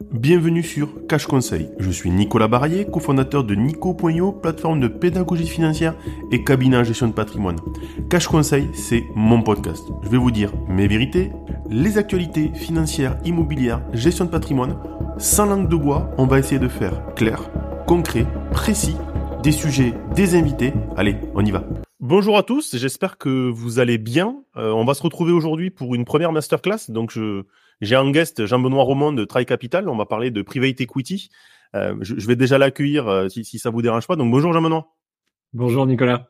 Bienvenue sur Cash Conseil. Je suis Nicolas Barrier, cofondateur de Nico.io, plateforme de pédagogie financière et cabinet en gestion de patrimoine. Cash Conseil, c'est mon podcast. Je vais vous dire mes vérités, les actualités financières, immobilières, gestion de patrimoine. Sans langue de bois, on va essayer de faire clair, concret, précis, des sujets, des invités. Allez, on y va. Bonjour à tous, j'espère que vous allez bien. Euh, on va se retrouver aujourd'hui pour une première masterclass. Donc, je, j'ai un guest, Jean-Benoît Roman de Try Capital. On va parler de private equity. Euh, je, vais déjà l'accueillir euh, si, si ça vous dérange pas. Donc, bonjour Jean-Benoît. Bonjour Nicolas.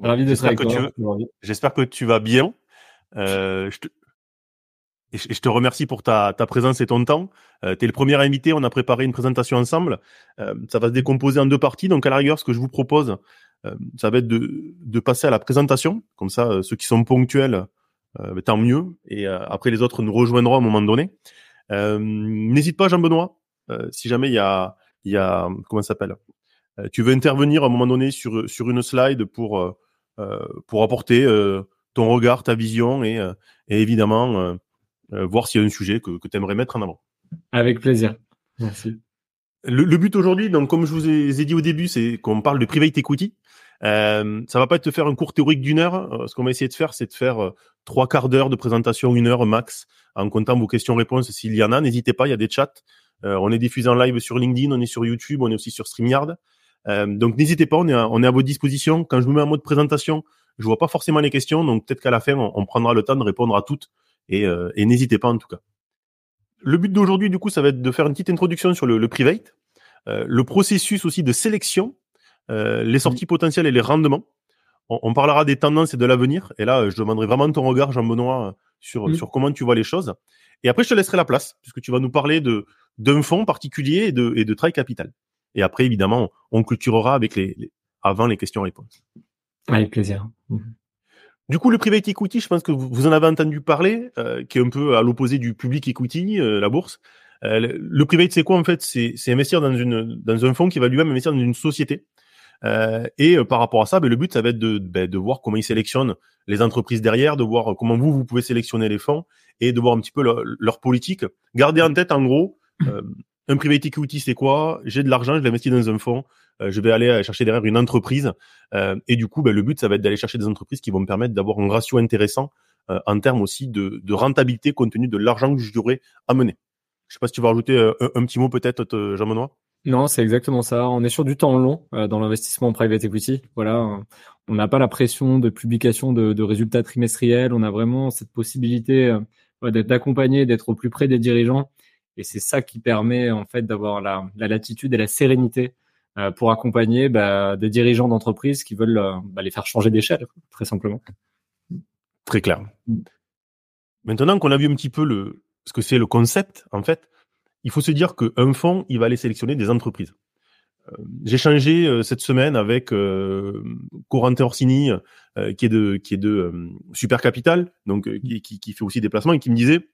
Ravi de avec toi. J'espère que tu vas bien. je, te, je te remercie pour ta, ta présence et ton temps. tu es le premier invité. On a préparé une présentation ensemble. ça va se décomposer en deux parties. Donc, à la rigueur, ce que je vous propose, euh, ça va être de, de, passer à la présentation. Comme ça, euh, ceux qui sont ponctuels, euh, tant mieux. Et après, les autres nous rejoindront à un moment donné. N'hésite pas, Jean-Benoît, si jamais il y a, il y a comment ça s'appelle? Tu veux intervenir à un moment donné sur sur une slide pour pour apporter ton regard, ta vision et, et évidemment voir s'il y a un sujet que, que tu aimerais mettre en avant. Avec plaisir. Merci. Le, le but aujourd'hui, donc comme je vous ai, ai dit au début, c'est qu'on parle de private equity. Euh, ça va pas être de faire un cours théorique d'une heure. Euh, ce qu'on va essayer de faire, c'est de faire euh, trois quarts d'heure de présentation, une heure max, en comptant vos questions-réponses s'il y en a. N'hésitez pas, il y a des chats. Euh, on est diffusé en live sur LinkedIn, on est sur YouTube, on est aussi sur StreamYard. donc n'hésitez pas, on est, à, on est à votre disposition. Quand je me mets en mode présentation, je vois pas forcément les questions, donc peut-être qu'à la fin, on, prendra le temps de répondre à toutes. Et, et n'hésitez pas en tout cas. Le but d'aujourd'hui, du coup, ça va être de faire une petite introduction sur le, le private, le processus aussi de sélection euh, les sorties potentielles et les rendements. On, parlera des tendances et de l'avenir. Et là, je demanderai vraiment ton regard, Jean-Benoît, sur, sur comment tu vois les choses. Et après, je te laisserai la place, puisque tu vas nous parler de d'un fonds particulier et de, et de Try Capital. Et après, évidemment, on clôturera avec les, avant les questions-réponses. Avec plaisir. Mhm. Du coup, le private equity, je pense que vous, en avez entendu parler, euh, qui est un peu à l'opposé du public equity, euh, la bourse. le private, c'est quoi en fait? C'est investir dans une dans un fonds qui va lui-même investir dans une société. Euh, et euh, par rapport à ça, ben, le but, ça va être de, ben, de voir comment ils sélectionnent les entreprises derrière, de voir comment vous, vous pouvez sélectionner les fonds et de voir un petit peu leur, politique. Gardez en tête, en gros, euh, un private equity, c'est quoi? J'ai de l'argent, je l'investis dans un fonds, je vais aller chercher derrière une entreprise. et du coup, ben, le but, ça va être d'aller chercher des entreprises qui vont me permettre d'avoir un ratio intéressant en termes aussi de, de, rentabilité compte tenu de l'argent que j'aurai à mener. Je sais pas si tu vas rajouter un, un petit mot peut-être, Jean-Benoît? Non, c'est exactement ça. On est sur du temps long euh, dans l'investissement en private equity. Voilà, on n'a pas la pression de publication de, résultats trimestriels. On a vraiment cette possibilité euh, d'être accompagné, d'être au plus près des dirigeants. Et c'est ça qui permet en fait d'avoir la, latitude et la sérénité euh, pour accompagner bah, des dirigeants d'entreprise qui veulent bah, les faire changer d'échelle, très simplement. Très clair. Maintenant qu'on a vu un petit peu le, ce que c'est le concept, en fait, il faut se dire qu'un fonds, il va aller sélectionner des entreprises. Euh, j'ai changé euh, cette semaine avec euh, Corentin Orsini, qui est de qui est de Super Capital, donc qui, qui, fait aussi des placements et qui me disait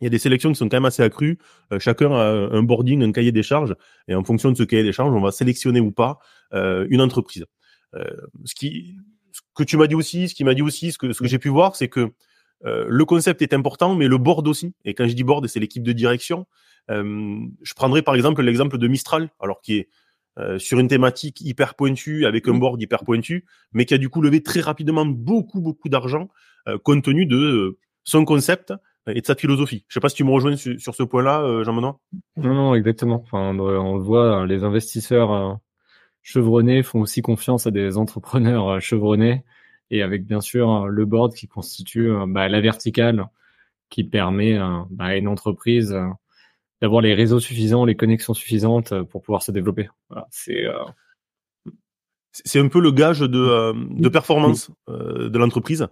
il y a des sélections qui sont quand même assez accrues. chacun a un boarding, un cahier des charges, et en fonction de ce cahier des charges, on va sélectionner ou pas une entreprise. ce qui, ce que tu m'as dit aussi, ce qui m'a dit aussi, ce que ce que j'ai pu voir, c'est que le concept est important, mais le board aussi. Et quand je dis board, c'est l'équipe de direction. Euh, je prendrai par exemple l'exemple de Mistral, alors qui est euh, sur une thématique hyper pointue avec un mmh. board hyper pointu, mais qui a du coup levé très rapidement beaucoup beaucoup d'argent euh, compte tenu de son concept et de sa philosophie. Je sais pas si tu me rejoins sur, ce point-là, Jean-Benoît. Non, non, exactement. Enfin, on le voit, les investisseurs chevronnés font aussi confiance à des entrepreneurs chevronnés et avec bien sûr le board qui constitue bah, la verticale qui permet bah, à une entreprise d'avoir les réseaux suffisants, les connexions suffisantes euh, pour pouvoir se développer. c'est euh, c'est un peu le gage de, euh, de performance de l'entreprise.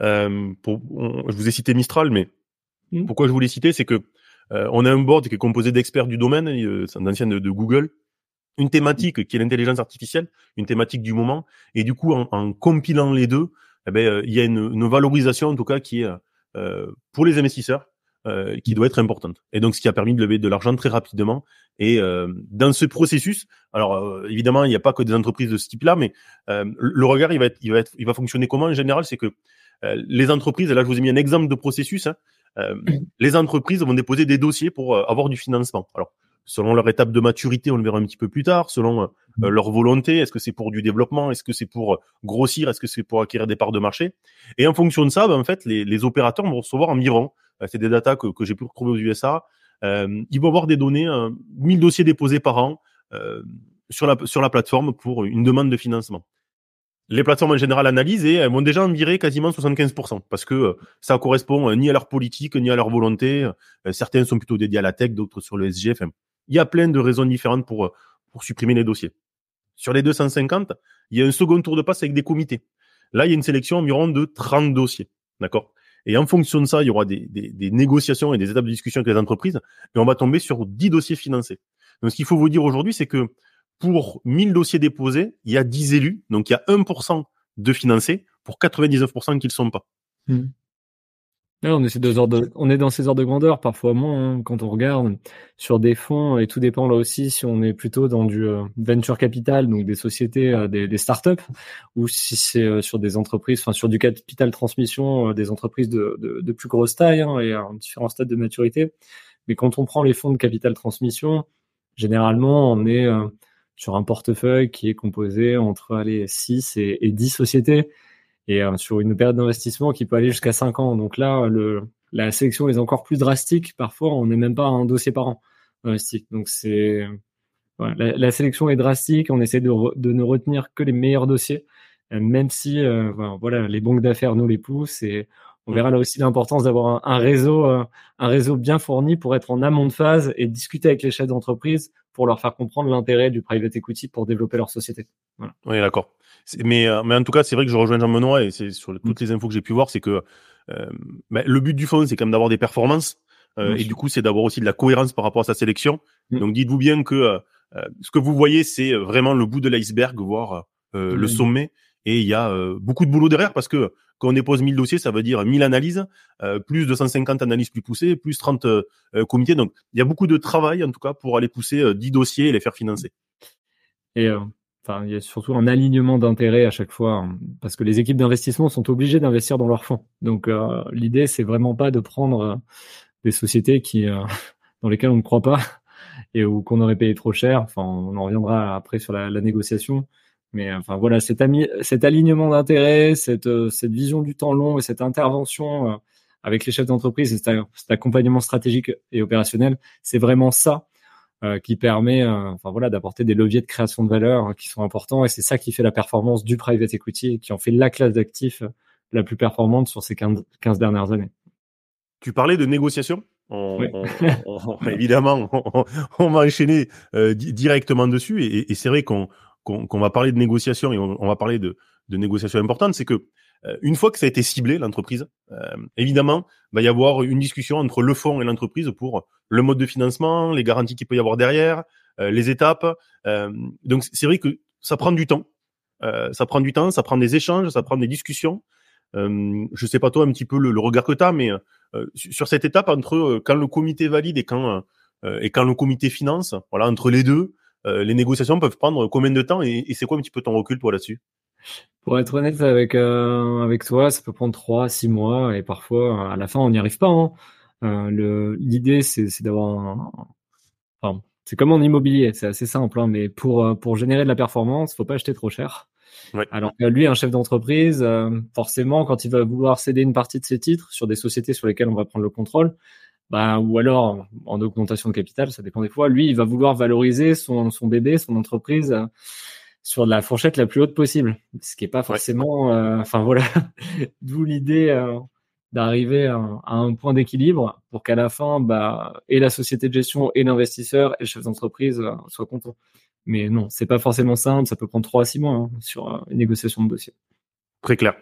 je vous ai cité Mistral, mais mm. pourquoi je voulais citer, c'est que on a un board qui est composé d'experts du domaine, c'est un ancien de, Google, une thématique qui est l'intelligence artificielle, une thématique du moment, et du coup en, en compilant les deux, eh ben, il y a une, une, valorisation en tout cas qui est pour les investisseurs euh, qui doit être importante. Et donc, ce qui a permis de lever de l'argent très rapidement. Et euh, dans ce processus, alors euh, évidemment, il n'y a pas que des entreprises de ce type-là, mais le regard, il va être, il va être, il va fonctionner comment en général, c'est que les entreprises, et là, je vous ai mis un exemple de processus. Hein, les entreprises vont déposer des dossiers pour avoir du financement. Alors, selon leur étape de maturité, on le verra un petit peu plus tard, selon leur volonté, est-ce que c'est pour du développement, est-ce que c'est pour grossir, est-ce que c'est pour acquérir des parts de marché? Et en fonction de ça, ben, en fait, les, les opérateurs vont recevoir environ, c'est des datas que, j'ai pu retrouver aux USA, euh, ils vont avoir des données, 1000 dossiers déposés par an euh, sur, la, plateforme pour une demande de financement. Les plateformes en général analysent et elles vont déjà en virer quasiment 75% parce que euh, ça correspond ni à leur politique ni à leur volonté. Certains sont plutôt dédiés à la tech, d'autres sur le SGF. Il y a plein de raisons différentes pour, pour supprimer les dossiers. Sur les 250, il y a un second tour de passe avec des comités. Là, il y a une sélection environ de 30 dossiers. D'accord? Et en fonction de ça, il y aura des, négociations et des étapes de discussion avec les entreprises, et on va tomber sur 10 dossiers financés. Donc ce qu'il faut vous dire aujourd'hui, c'est que pour 1000 dossiers déposés, il y a 10 élus, donc il y a 1% de financés pour 99% qui ne le sont pas. On, est dans ces ordres de grandeur, parfois moins, hein, quand on regarde sur des fonds, et tout dépend là aussi si on est plutôt dans du euh, venture capital, donc des sociétés, euh, des, startups, ou si c'est euh, sur des entreprises, enfin sur du capital transmission, des entreprises de, plus grosse taille hein, et à différents stades de maturité. Mais quand on prend les fonds de capital transmission, généralement, on est sur un portefeuille qui est composé entre allez, 6 et, et 10 sociétés et euh, sur une période d'investissement qui peut aller jusqu'à 5 ans. Donc là, le, la sélection est encore plus drastique. Parfois, on n'est même pas un dossier par an investi. Donc c'est la, la, sélection est drastique. On essaie de, de, ne retenir que les meilleurs dossiers, euh, même si euh, voilà, les banques d'affaires nous les poussent et on verra là aussi l'importance d'avoir un, réseau, un réseau bien fourni pour être en amont de phase et discuter avec les chefs d'entreprise pour leur faire comprendre l'intérêt du private equity pour développer leur société. Voilà. Oui, d'accord. Mais, euh, mais en tout cas, c'est vrai que je rejoins Jean-Benoît et c'est sur toutes les infos que j'ai pu voir, c'est que euh, bah, le but du fond, c'est quand même d'avoir des performances. Euh, et du coup, c'est d'avoir aussi de la cohérence par rapport à sa sélection. Mm. Donc, dites-vous bien que euh, euh, ce que vous voyez, c'est vraiment le bout de l'iceberg, voire le mm. sommet. Et il y a beaucoup de boulot derrière parce que quand on dépose 1000 dossiers, ça veut dire 1000 analyses, plus 250 analyses plus poussées, plus 30 comités. Donc, il y a beaucoup de travail, en tout cas, pour aller pousser 10 dossiers et les faire financer. Et Enfin, il y a surtout un alignement d'intérêts à chaque fois, hein, parce que les équipes d'investissement sont obligées d'investir dans leurs fonds. Donc, euh, l'idée, c'est vraiment pas de prendre euh, des sociétés qui, euh, dans lesquelles on ne croit pas et ou qu'on aurait payé trop cher. Enfin, on en reviendra après sur la négociation. Mais enfin voilà, cet, ami, cet alignement d'intérêts, cette, cette vision du temps long et cette intervention avec les chefs d'entreprise, cet, cet accompagnement stratégique et opérationnel, c'est vraiment ça euh, qui permet euh, enfin voilà d'apporter des leviers de création de valeur hein, qui sont importants et c'est ça qui fait la performance du private equity et qui en fait la classe d'actifs la plus performante sur ces 15, dernières années. Tu parlais de négociation? Évidemment, on, va enchaîner euh, directement dessus et, et c'est vrai qu'on qu'on va parler de négociation et on, va parler de, de négociations importantes, c'est que euh, une fois que ça a été ciblé, l'entreprise, euh, évidemment, va y avoir une discussion entre le fonds et l'entreprise pour le mode de financement, les garanties qu'il peut y avoir derrière, euh, les étapes. donc c'est vrai que ça prend du temps. ça prend du temps, ça prend des échanges, ça prend des discussions. Euh, je sais pas toi un petit peu le, regard que tu as, mais sur cette étape entre quand le comité valide et quand et quand le comité finance, voilà entre les deux, les négociations peuvent prendre combien de temps et, et c'est quoi un petit peu ton recul toi là-dessus? Pour être honnête avec euh, avec toi, ça peut prendre trois, six mois et parfois à la fin on n'y arrive pas. Hein. Euh, le l'idée c'est d'avoir un, enfin, c'est comme en immobilier, c'est assez simple, hein, mais pour euh, pour générer de la performance, faut pas acheter trop cher. Ouais. Alors lui, un chef d'entreprise, euh, forcément, quand il va vouloir céder une partie de ses titres sur des sociétés sur lesquelles on va prendre le contrôle, bah, ou alors en augmentation de capital, ça dépend des fois. Lui, il va vouloir valoriser son son bébé, son entreprise sur la fourchette la plus haute possible, ce qui est pas forcément, euh, enfin voilà, d'où l'idée euh, d'arriver à, un point d'équilibre pour qu'à la fin, bah, et la société de gestion, et l'investisseur, et le chef d'entreprise euh, soient contents. Mais non, c'est pas forcément simple, ça peut prendre trois à six mois hein, sur une négociation de dossier. Très clair.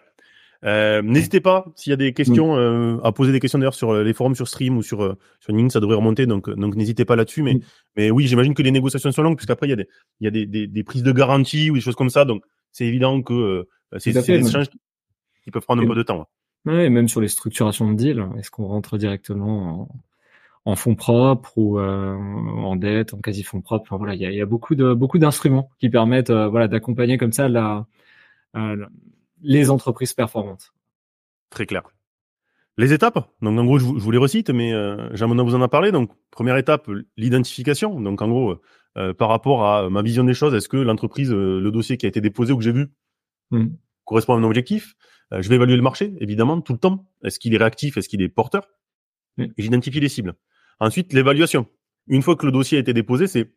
Euh, n'hésitez pas s'il y a des questions euh, à poser des questions d'ailleurs sur euh, les forums sur Stream ou sur sur LinkedIn, ça devrait remonter donc donc n'hésitez pas là-dessus. Mais mais oui, j'imagine que les négociations sont longues puisqu'après il y a des il y a des, des, des, prises de garantie ou des choses comme ça. Donc c'est évident que c'est des échanges qui peuvent prendre un peu de temps. Ouais, même sur les structurations de deal, est-ce qu'on rentre directement en, en fonds propres ou en dette, en quasi fonds propres? Enfin, voilà, il y a, y a, beaucoup de beaucoup d'instruments qui permettent voilà d'accompagner comme ça la, la les entreprises performantes. Très clair. Les étapes, donc en gros, je vous, les recite, mais euh, Jean-Benoît vous en a parlé. Donc, première étape, l'identification. Donc, en gros, euh, par rapport à ma vision des choses, est-ce que l'entreprise, euh, le dossier qui a été déposé ou que j'ai vu, mmh. correspond à mon objectif? Euh, Je vais évaluer le marché, évidemment, tout le temps. Est-ce qu'il est réactif? Est-ce qu'il est porteur? Et j'identifie les cibles. Ensuite, l'évaluation. Une fois que le dossier a été déposé, c'est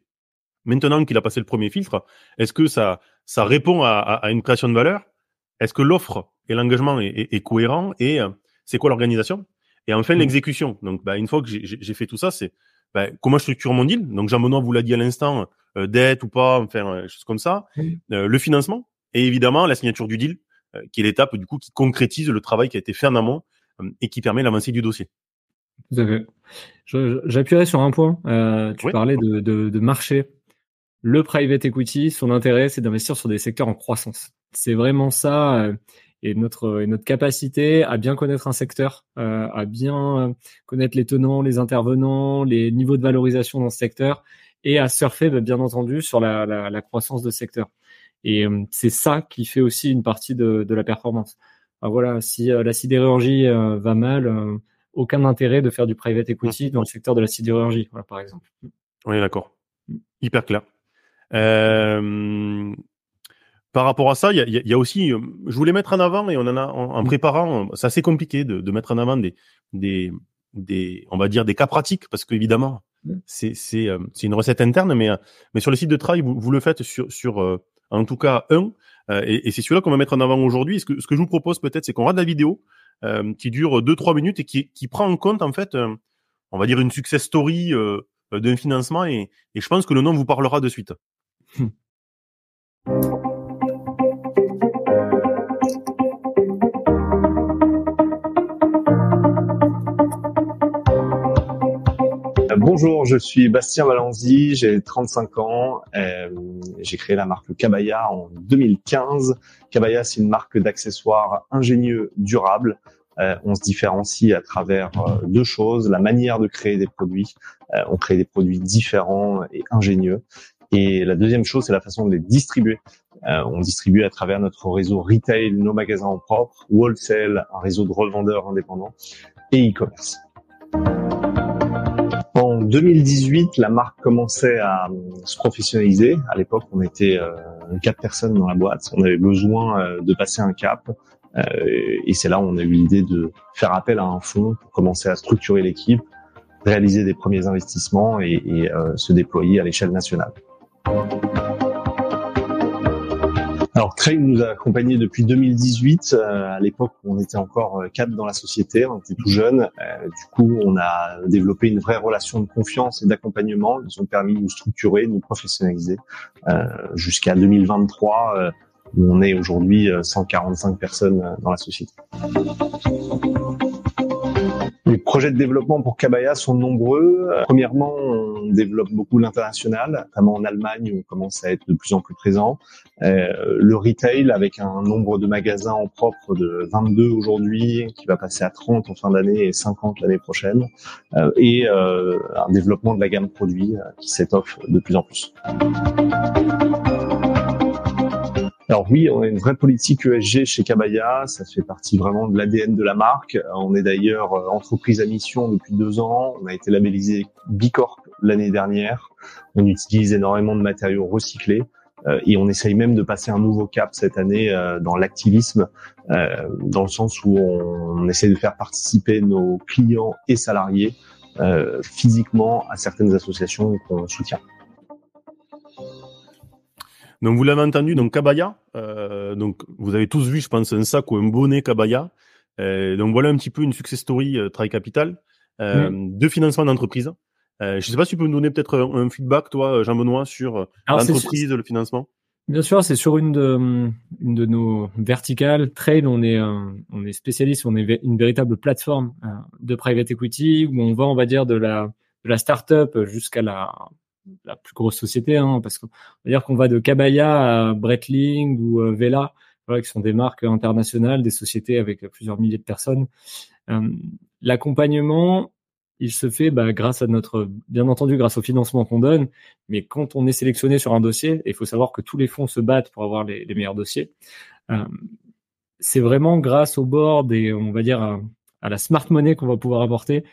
maintenant qu'il a passé le premier filtre, est-ce que ça, ça répond à, à, une création de valeur? Est-ce que l'offre et l'engagement est, est, est, cohérent Et c'est quoi l'organisation Et enfin, mmh. l'exécution. Donc, bah, une fois que j'ai fait tout ça, c'est ben, comment je structure mon deal. Donc Jean-Benoît vous l'a dit à l'instant, euh, dette ou pas, enfin euh, choses comme ça. Euh, le financement et évidemment la signature du deal, qui est l'étape du coup qui concrétise le travail qui a été fait en amont et qui permet l'avancée du dossier. Tout à fait. J'appuierai sur un point. tu parlais de, de, de, marché. Le private equity, son intérêt, c'est d'investir sur des secteurs en croissance. C'est vraiment ça et notre et notre capacité à bien connaître un secteur, euh, à bien connaître les tenants, les intervenants, les niveaux de valorisation dans ce secteur et à surfer bah, bien entendu sur la, la, la croissance de ce secteur. Et euh, c'est ça qui fait aussi une partie de, de la performance. voilà, si euh, la sidérurgie va mal, aucun intérêt de faire du private equity dans le secteur de la sidérurgie, voilà, par exemple. Oui, d'accord. Hyper clair. Euh, par rapport à ça, il y a, aussi, euh, je voulais mettre en avant et on en a en, préparant, c'est assez compliqué de, mettre en avant des, des, des, on va dire des cas pratiques parce qu'évidemment, c'est c'est euh, c'est une recette interne, mais mais sur le site de travail, vous, vous le faites sur sur euh, en tout cas un, et, c'est celui-là qu'on va mettre en avant aujourd'hui. Ce que ce que je vous propose peut-être, c'est qu'on regarde la vidéo qui dure 2-3 minutes et qui qui prend en compte en fait, on va dire une success story d'un financement et, et je pense que le nom vous parlera de suite. Bonjour, je suis Bastien Valenzi, j'ai 35 ans, euh, j'ai créé la marque Cabaya en 2015. Cabaya, c'est une marque d'accessoires ingénieux, durables. Euh, on se différencie à travers euh, deux choses, la manière de créer des produits. on crée des produits différents et ingénieux. Et la deuxième chose, c'est la façon de les distribuer. on distribue à travers notre réseau retail, nos magasins en propre, wholesale, un réseau de revendeurs indépendants et e-commerce. En 2018, la marque commençait à se professionnaliser. À l'époque, on était euh, quatre personnes dans la boîte. On avait besoin euh, de passer un cap. Euh, et c'est là où on a eu l'idée de faire appel à un fonds pour commencer à structurer l'équipe, réaliser des premiers investissements et, et se déployer à l'échelle nationale. Alors Crane nous a accompagnés depuis 2018. Euh, à l'époque, on était encore euh, quatre dans la société, on était tout jeunes. Euh, du coup, on a développé une vraie relation de confiance et d'accompagnement. Ils ont permis de nous structurer, de nous professionnaliser jusqu'à 2023 où on est aujourd'hui 145 personnes dans la société. Les projets de développement pour Cabaya sont nombreux. Premièrement, on développe beaucoup l'international, notamment en Allemagne, où on commence à être de plus en plus présent. Euh, le retail, avec un nombre de magasins en propre de 22 aujourd'hui, qui va passer à 30 en fin d'année et 50 l'année prochaine. Euh, et euh, un développement de la gamme produits qui s'étoffe de plus en plus. Alors oui, on a une vraie politique ESG chez Cabaya, ça fait partie vraiment de l'ADN de la marque. On est d'ailleurs euh, entreprise à mission depuis deux ans, on a été labellisé Bicorp l'année dernière, on utilise énormément de matériaux recyclés euh, et on essaye même de passer un nouveau cap cette année euh, dans l'activisme, dans le sens où on, on, essaie de faire participer nos clients et salariés physiquement à certaines associations qu'on soutient. Donc vous l'avez entendu, donc Cabaya. Euh, donc vous avez tous vu, je pense, un sac ou un bonnet Cabaya. Euh, donc voilà un petit peu une success story euh, Try Capital euh, de financement d'entreprise. Euh, je ne sais pas si tu peux nous donner peut-être un, feedback, toi, Jean-Benoît, sur l'entreprise, le financement? Bien sûr, c'est sur une de, une de nos verticales. Trail, on est, on est spécialiste, on est une véritable plateforme de private equity où on va, on va dire, de la, de la start-up jusqu'à la la plus grosse société, hein, parce qu'on va dire qu'on va de Cabaya à Breitling ou euh, Vela, qui sont des marques internationales, des sociétés avec plusieurs milliers de personnes. Euh, l'accompagnement, il se fait bah, grâce à notre, bien entendu, grâce au financement qu'on donne, mais quand on est sélectionné sur un dossier, il faut savoir que tous les fonds se battent pour avoir les, meilleurs dossiers. Euh, c'est vraiment grâce au board et on va dire à la smart money qu'on va pouvoir apporter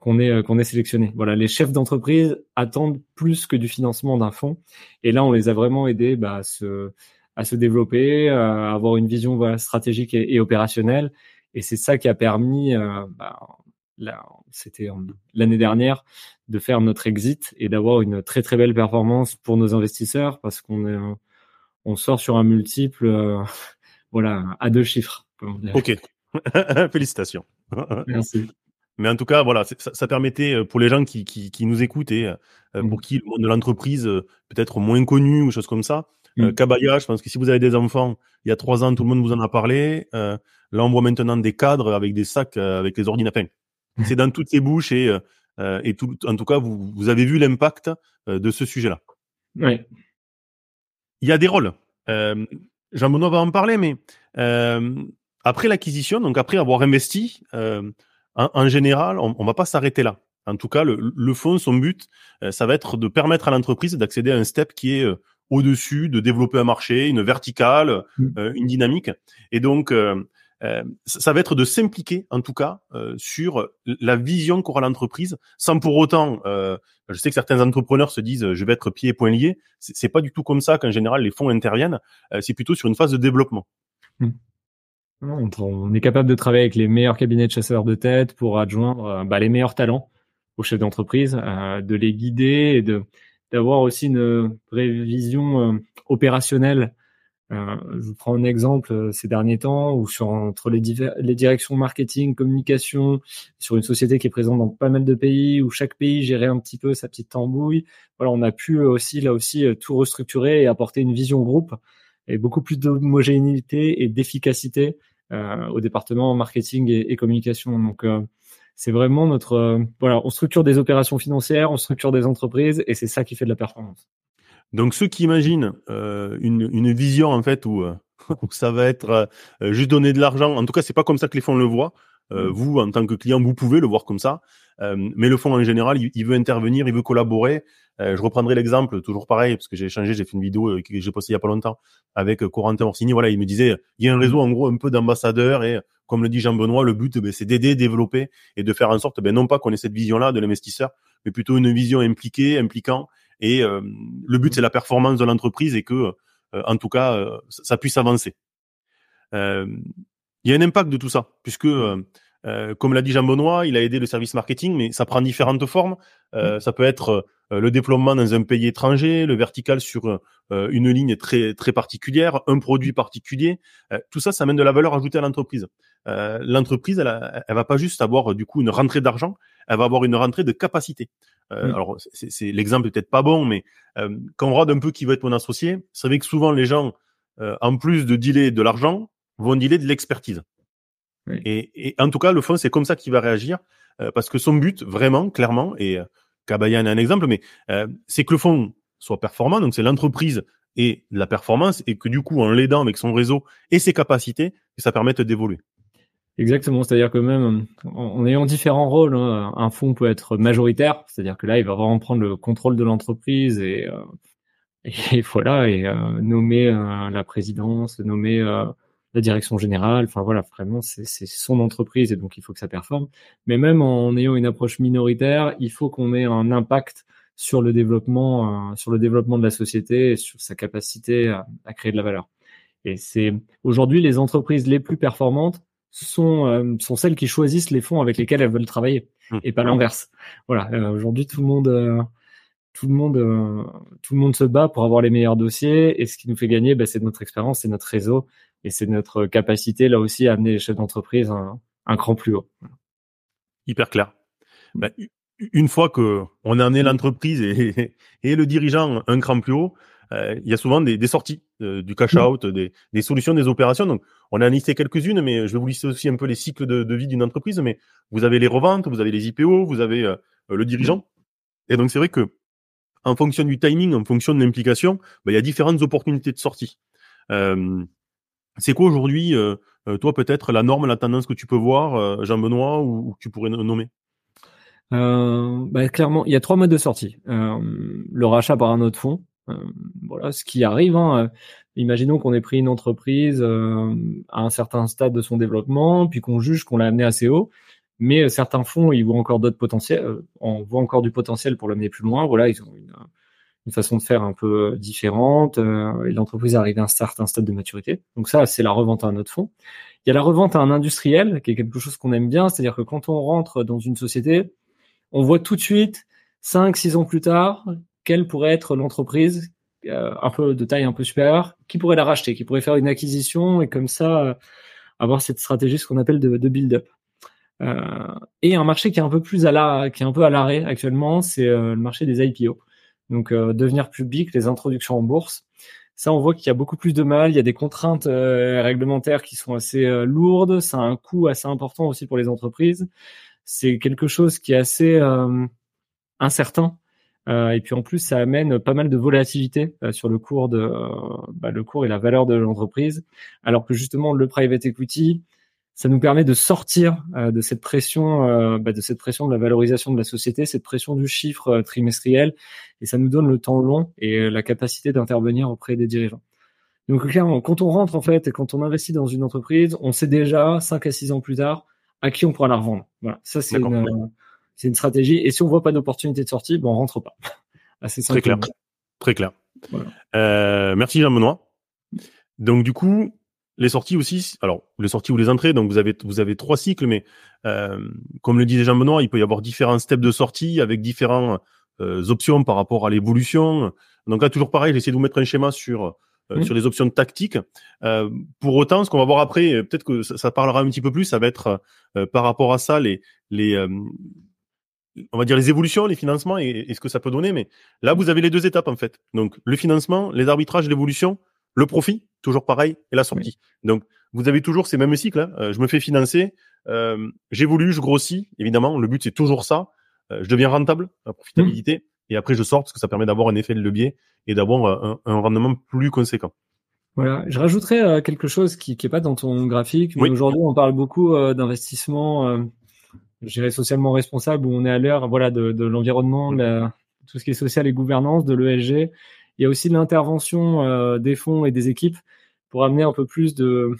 qu'on est euh, qu'on est sélectionné. Voilà, les chefs d'entreprise attendent plus que du financement d'un fonds, et là on les a vraiment aidés bah, à se à se développer, à avoir une vision voilà, stratégique et, opérationnelle, et c'est ça qui a permis, euh, bah, c'était l'année dernière, de faire notre exit et d'avoir une très très belle performance pour nos investisseurs parce qu'on est on sort sur un multiple, euh, voilà, à deux chiffres. Ok, félicitations. Merci. Mais en tout cas, voilà, ça, ça, permettait euh, pour les gens qui, qui, qui nous écoutent et euh, pour mmh. qui le monde de l'entreprise peut-être moins connu ou choses comme ça. Mmh. Kabaya, je pense que si vous avez des enfants, il y a trois ans, tout le monde vous en a parlé. là, on voit maintenant des cadres avec des sacs avec les ordinateurs. C'est dans toutes les bouches et, et tout, en tout cas, vous, vous avez vu l'impact de ce sujet-là. Oui il y a des rôles. Euh, Jean-Benoît va en parler, mais euh, après l'acquisition, donc après avoir investi, euh, en, général, on, on va pas s'arrêter là. En tout cas, le, le fond, son but, euh, ça va être de permettre à l'entreprise d'accéder à un step qui est euh, au-dessus, de développer un marché, une verticale, mmh. une dynamique. Et donc, euh, ça va être de s'impliquer, en tout cas, euh, sur la vision qu'aura l'entreprise, sans pour autant. Euh, je sais que certains entrepreneurs se disent, je vais être pieds et poings liés. C'est pas du tout comme ça qu'en général les fonds interviennent. c'est plutôt sur une phase de développement. Hmm. On est capable de travailler avec les meilleurs cabinets de chasseurs de tête pour adjoindre bah, les meilleurs talents aux chefs d'entreprise, de les guider et de d'avoir aussi une vraie vision opérationnelle euh, je vous prends un exemple euh, ces derniers temps où sur entre les, les directions marketing, communication, sur une société qui est présente dans pas mal de pays où chaque pays gérait un petit peu sa petite tambouille. Voilà, on a pu aussi là aussi euh, tout restructurer et apporter une vision groupe et beaucoup plus d'homogénéité et d'efficacité euh, au département marketing et, et communication. Donc c'est vraiment notre voilà, on structure des opérations financières, on structure des entreprises et c'est ça qui fait de la performance. Donc ceux qui imaginent euh, une, une, vision en fait où, euh, où ça va être euh, juste donner de l'argent, en tout cas c'est pas comme ça que les fonds le voient. Euh, mmh. Vous en tant que client, vous pouvez le voir comme ça, mais le fonds en général, il, veut intervenir, il veut collaborer. Je reprendrai l'exemple toujours pareil parce que j'ai échangé, j'ai fait une vidéo que j'ai postée il y a pas longtemps avec Corentin Orsini. Voilà, il me disait il y a un réseau en gros un peu d'ambassadeurs et comme le dit Jean Benoît, le but ben, c'est d'aider, développer et de faire en sorte ben, non pas qu'on ait cette vision-là de l'investisseur, mais plutôt une vision impliquée, impliquant et euh, le but, c'est la performance de l'entreprise et que, euh, en tout cas, euh, ça puisse avancer. Il y a un impact de tout ça, puisque comme l'a dit Jean Benoît, il a aidé le service marketing, mais ça prend différentes formes. ça peut être le déploiement dans un pays étranger, le vertical sur une ligne très très particulière, un produit particulier. tout ça, ça amène de la valeur ajoutée à l'entreprise. l'entreprise, elle, elle va pas juste avoir du coup une rentrée d'argent, elle va avoir une rentrée de capacité. Euh, mm. Alors, c'est l'exemple peut-être pas bon, mais euh, quand on regarde un peu qui va être mon associé, vous savez que souvent les gens, euh, en plus de dealer de l'argent, vont dealer de l'expertise. Et, en tout cas, le fond, c'est comme ça qu'il va réagir, parce que son but, vraiment, clairement, et Kabayan est un exemple, mais c'est que le fond soit performant, donc c'est l'entreprise et la performance, et que du coup, en l'aidant avec son réseau et ses capacités, ça permette d'évoluer. Exactement, c'est-à-dire que même en, ayant différents rôles, hein, un fonds peut être majoritaire, c'est-à-dire que là, il va vraiment prendre le contrôle de l'entreprise et, euh, et voilà, et euh, nommer euh, la présidence, nommer la direction générale. Enfin voilà, vraiment, c'est son entreprise et donc il faut que ça performe. Mais même en ayant une approche minoritaire, il faut qu'on ait un impact sur le développement, sur le développement de la société et sur sa capacité à, à créer de la valeur. Et c'est aujourd'hui les entreprises les plus performantes sont, euh, sont celles qui choisissent les fonds avec lesquels elles veulent travailler mmh. et pas l'inverse. Voilà. Euh, aujourd'hui, tout le monde, euh, tout le monde, tout le monde se bat pour avoir les meilleurs dossiers et ce qui nous fait gagner, bah, c'est notre expérience, c'est notre réseau et c'est notre capacité là aussi à amener les chefs d'entreprise un, un, cran plus haut. Hyper clair. Bah, une fois que on a amené l'entreprise et, et, le dirigeant un cran plus haut, euh, il y a souvent des, des sorties, euh, du cash out, des, des, solutions, des opérations. Donc, on a listé quelques-unes, mais je vais vous lister aussi un peu les cycles de, de vie d'une entreprise. Mais vous avez les reventes, vous avez les IPO, vous avez euh, le dirigeant. Et donc, c'est vrai que en fonction du timing, en fonction de l'implication, ben, il y a différentes opportunités de sortie. C'est quoi aujourd'hui, toi peut-être la norme, la tendance que tu peux voir, Jean-Benoît, ou, que tu pourrais nommer? Euh, bah, clairement, il y a trois modes de sortie. Euh, le rachat par un autre fonds, euh, voilà, ce qui arrive. Hein, imaginons qu'on ait pris une entreprise euh, à un certain stade de son développement, puis qu'on juge qu'on l'a amené assez haut, mais certains fonds, ils voient encore d'autres potentiels, on voit encore du potentiel pour l'amener plus loin. Voilà, ils ont une, une façon de faire un peu différente, et l'entreprise arrive à un certain stade de maturité. Donc ça, c'est la revente à un autre fonds. Il y a la revente à un industriel, qui est quelque chose qu'on aime bien, c'est-à-dire que quand on rentre dans une société, on voit tout de suite, cinq, six ans plus tard, quelle pourrait être l'entreprise euh, un peu de taille un peu supérieure, qui pourrait la racheter, qui pourrait faire une acquisition et comme ça euh, avoir cette stratégie, ce qu'on appelle de, de build-up. Euh, et un marché qui est un peu plus à la, qui est un peu à l'arrêt actuellement, c'est le marché des IPO. Donc devenir public, les introductions en bourse. Ça, on voit qu'il y a beaucoup plus de mal. Il y a des contraintes réglementaires qui sont assez lourdes. Ça a un coût assez important aussi pour les entreprises. C'est quelque chose qui est assez incertain euh, et puis en plus, ça amène pas mal de volatilité euh, sur le cours de euh, bah, le cours et la valeur de l'entreprise, alors que justement le private equity, ça nous permet de sortir de cette pression, bah, de cette pression de la valorisation de la société, cette pression du chiffre trimestriel, et ça nous donne le temps long et la capacité d'intervenir auprès des dirigeants. Donc clairement, quand on rentre en fait et quand on investit dans une entreprise, on sait déjà 5 à 6 ans plus tard à qui on pourra la revendre. Voilà, ça c'est une, une stratégie. Et si on voit pas d'opportunité de sortie, bon, on rentre pas. Assez Très clair. Très clair. Euh, merci Jean-Benoît. Donc du coup, les sorties aussi. Alors les sorties ou les entrées. Donc vous avez vous avez trois cycles, mais euh, comme le disait Jean-Benoît, il peut y avoir différents steps de sortie avec différentes euh, options par rapport à l'évolution. Donc là toujours pareil, j'essaie de vous mettre un schéma sur mmh. sur les options tactiques. pour autant, ce qu'on va voir après, peut-être que ça, ça, parlera un petit peu plus, ça va être par rapport à ça les les on va dire les évolutions, les financements et, ce que ça peut donner. Mais là, vous avez les deux étapes en fait. Donc le financement, les arbitrages, l'évolution, le profit, toujours pareil, et la sortie. Donc vous avez toujours ces mêmes cycles. Hein. Euh, je me fais financer, euh, j'évolue, je grossis. Évidemment, le but c'est toujours ça. Euh, je deviens rentable, la profitabilité, mmh. et après je sors parce que ça permet d'avoir un effet de levier et d'avoir un, rendement plus conséquent. Voilà, je rajouterais quelque chose qui n'est pas dans ton graphique, mais aujourd'hui on parle beaucoup d'investissement je dirais socialement responsable où on est à l'heure voilà de, de l'environnement, tout ce qui est social et gouvernance, de l'ESG. Il y a aussi l'intervention euh, des fonds et des équipes pour amener un peu plus de,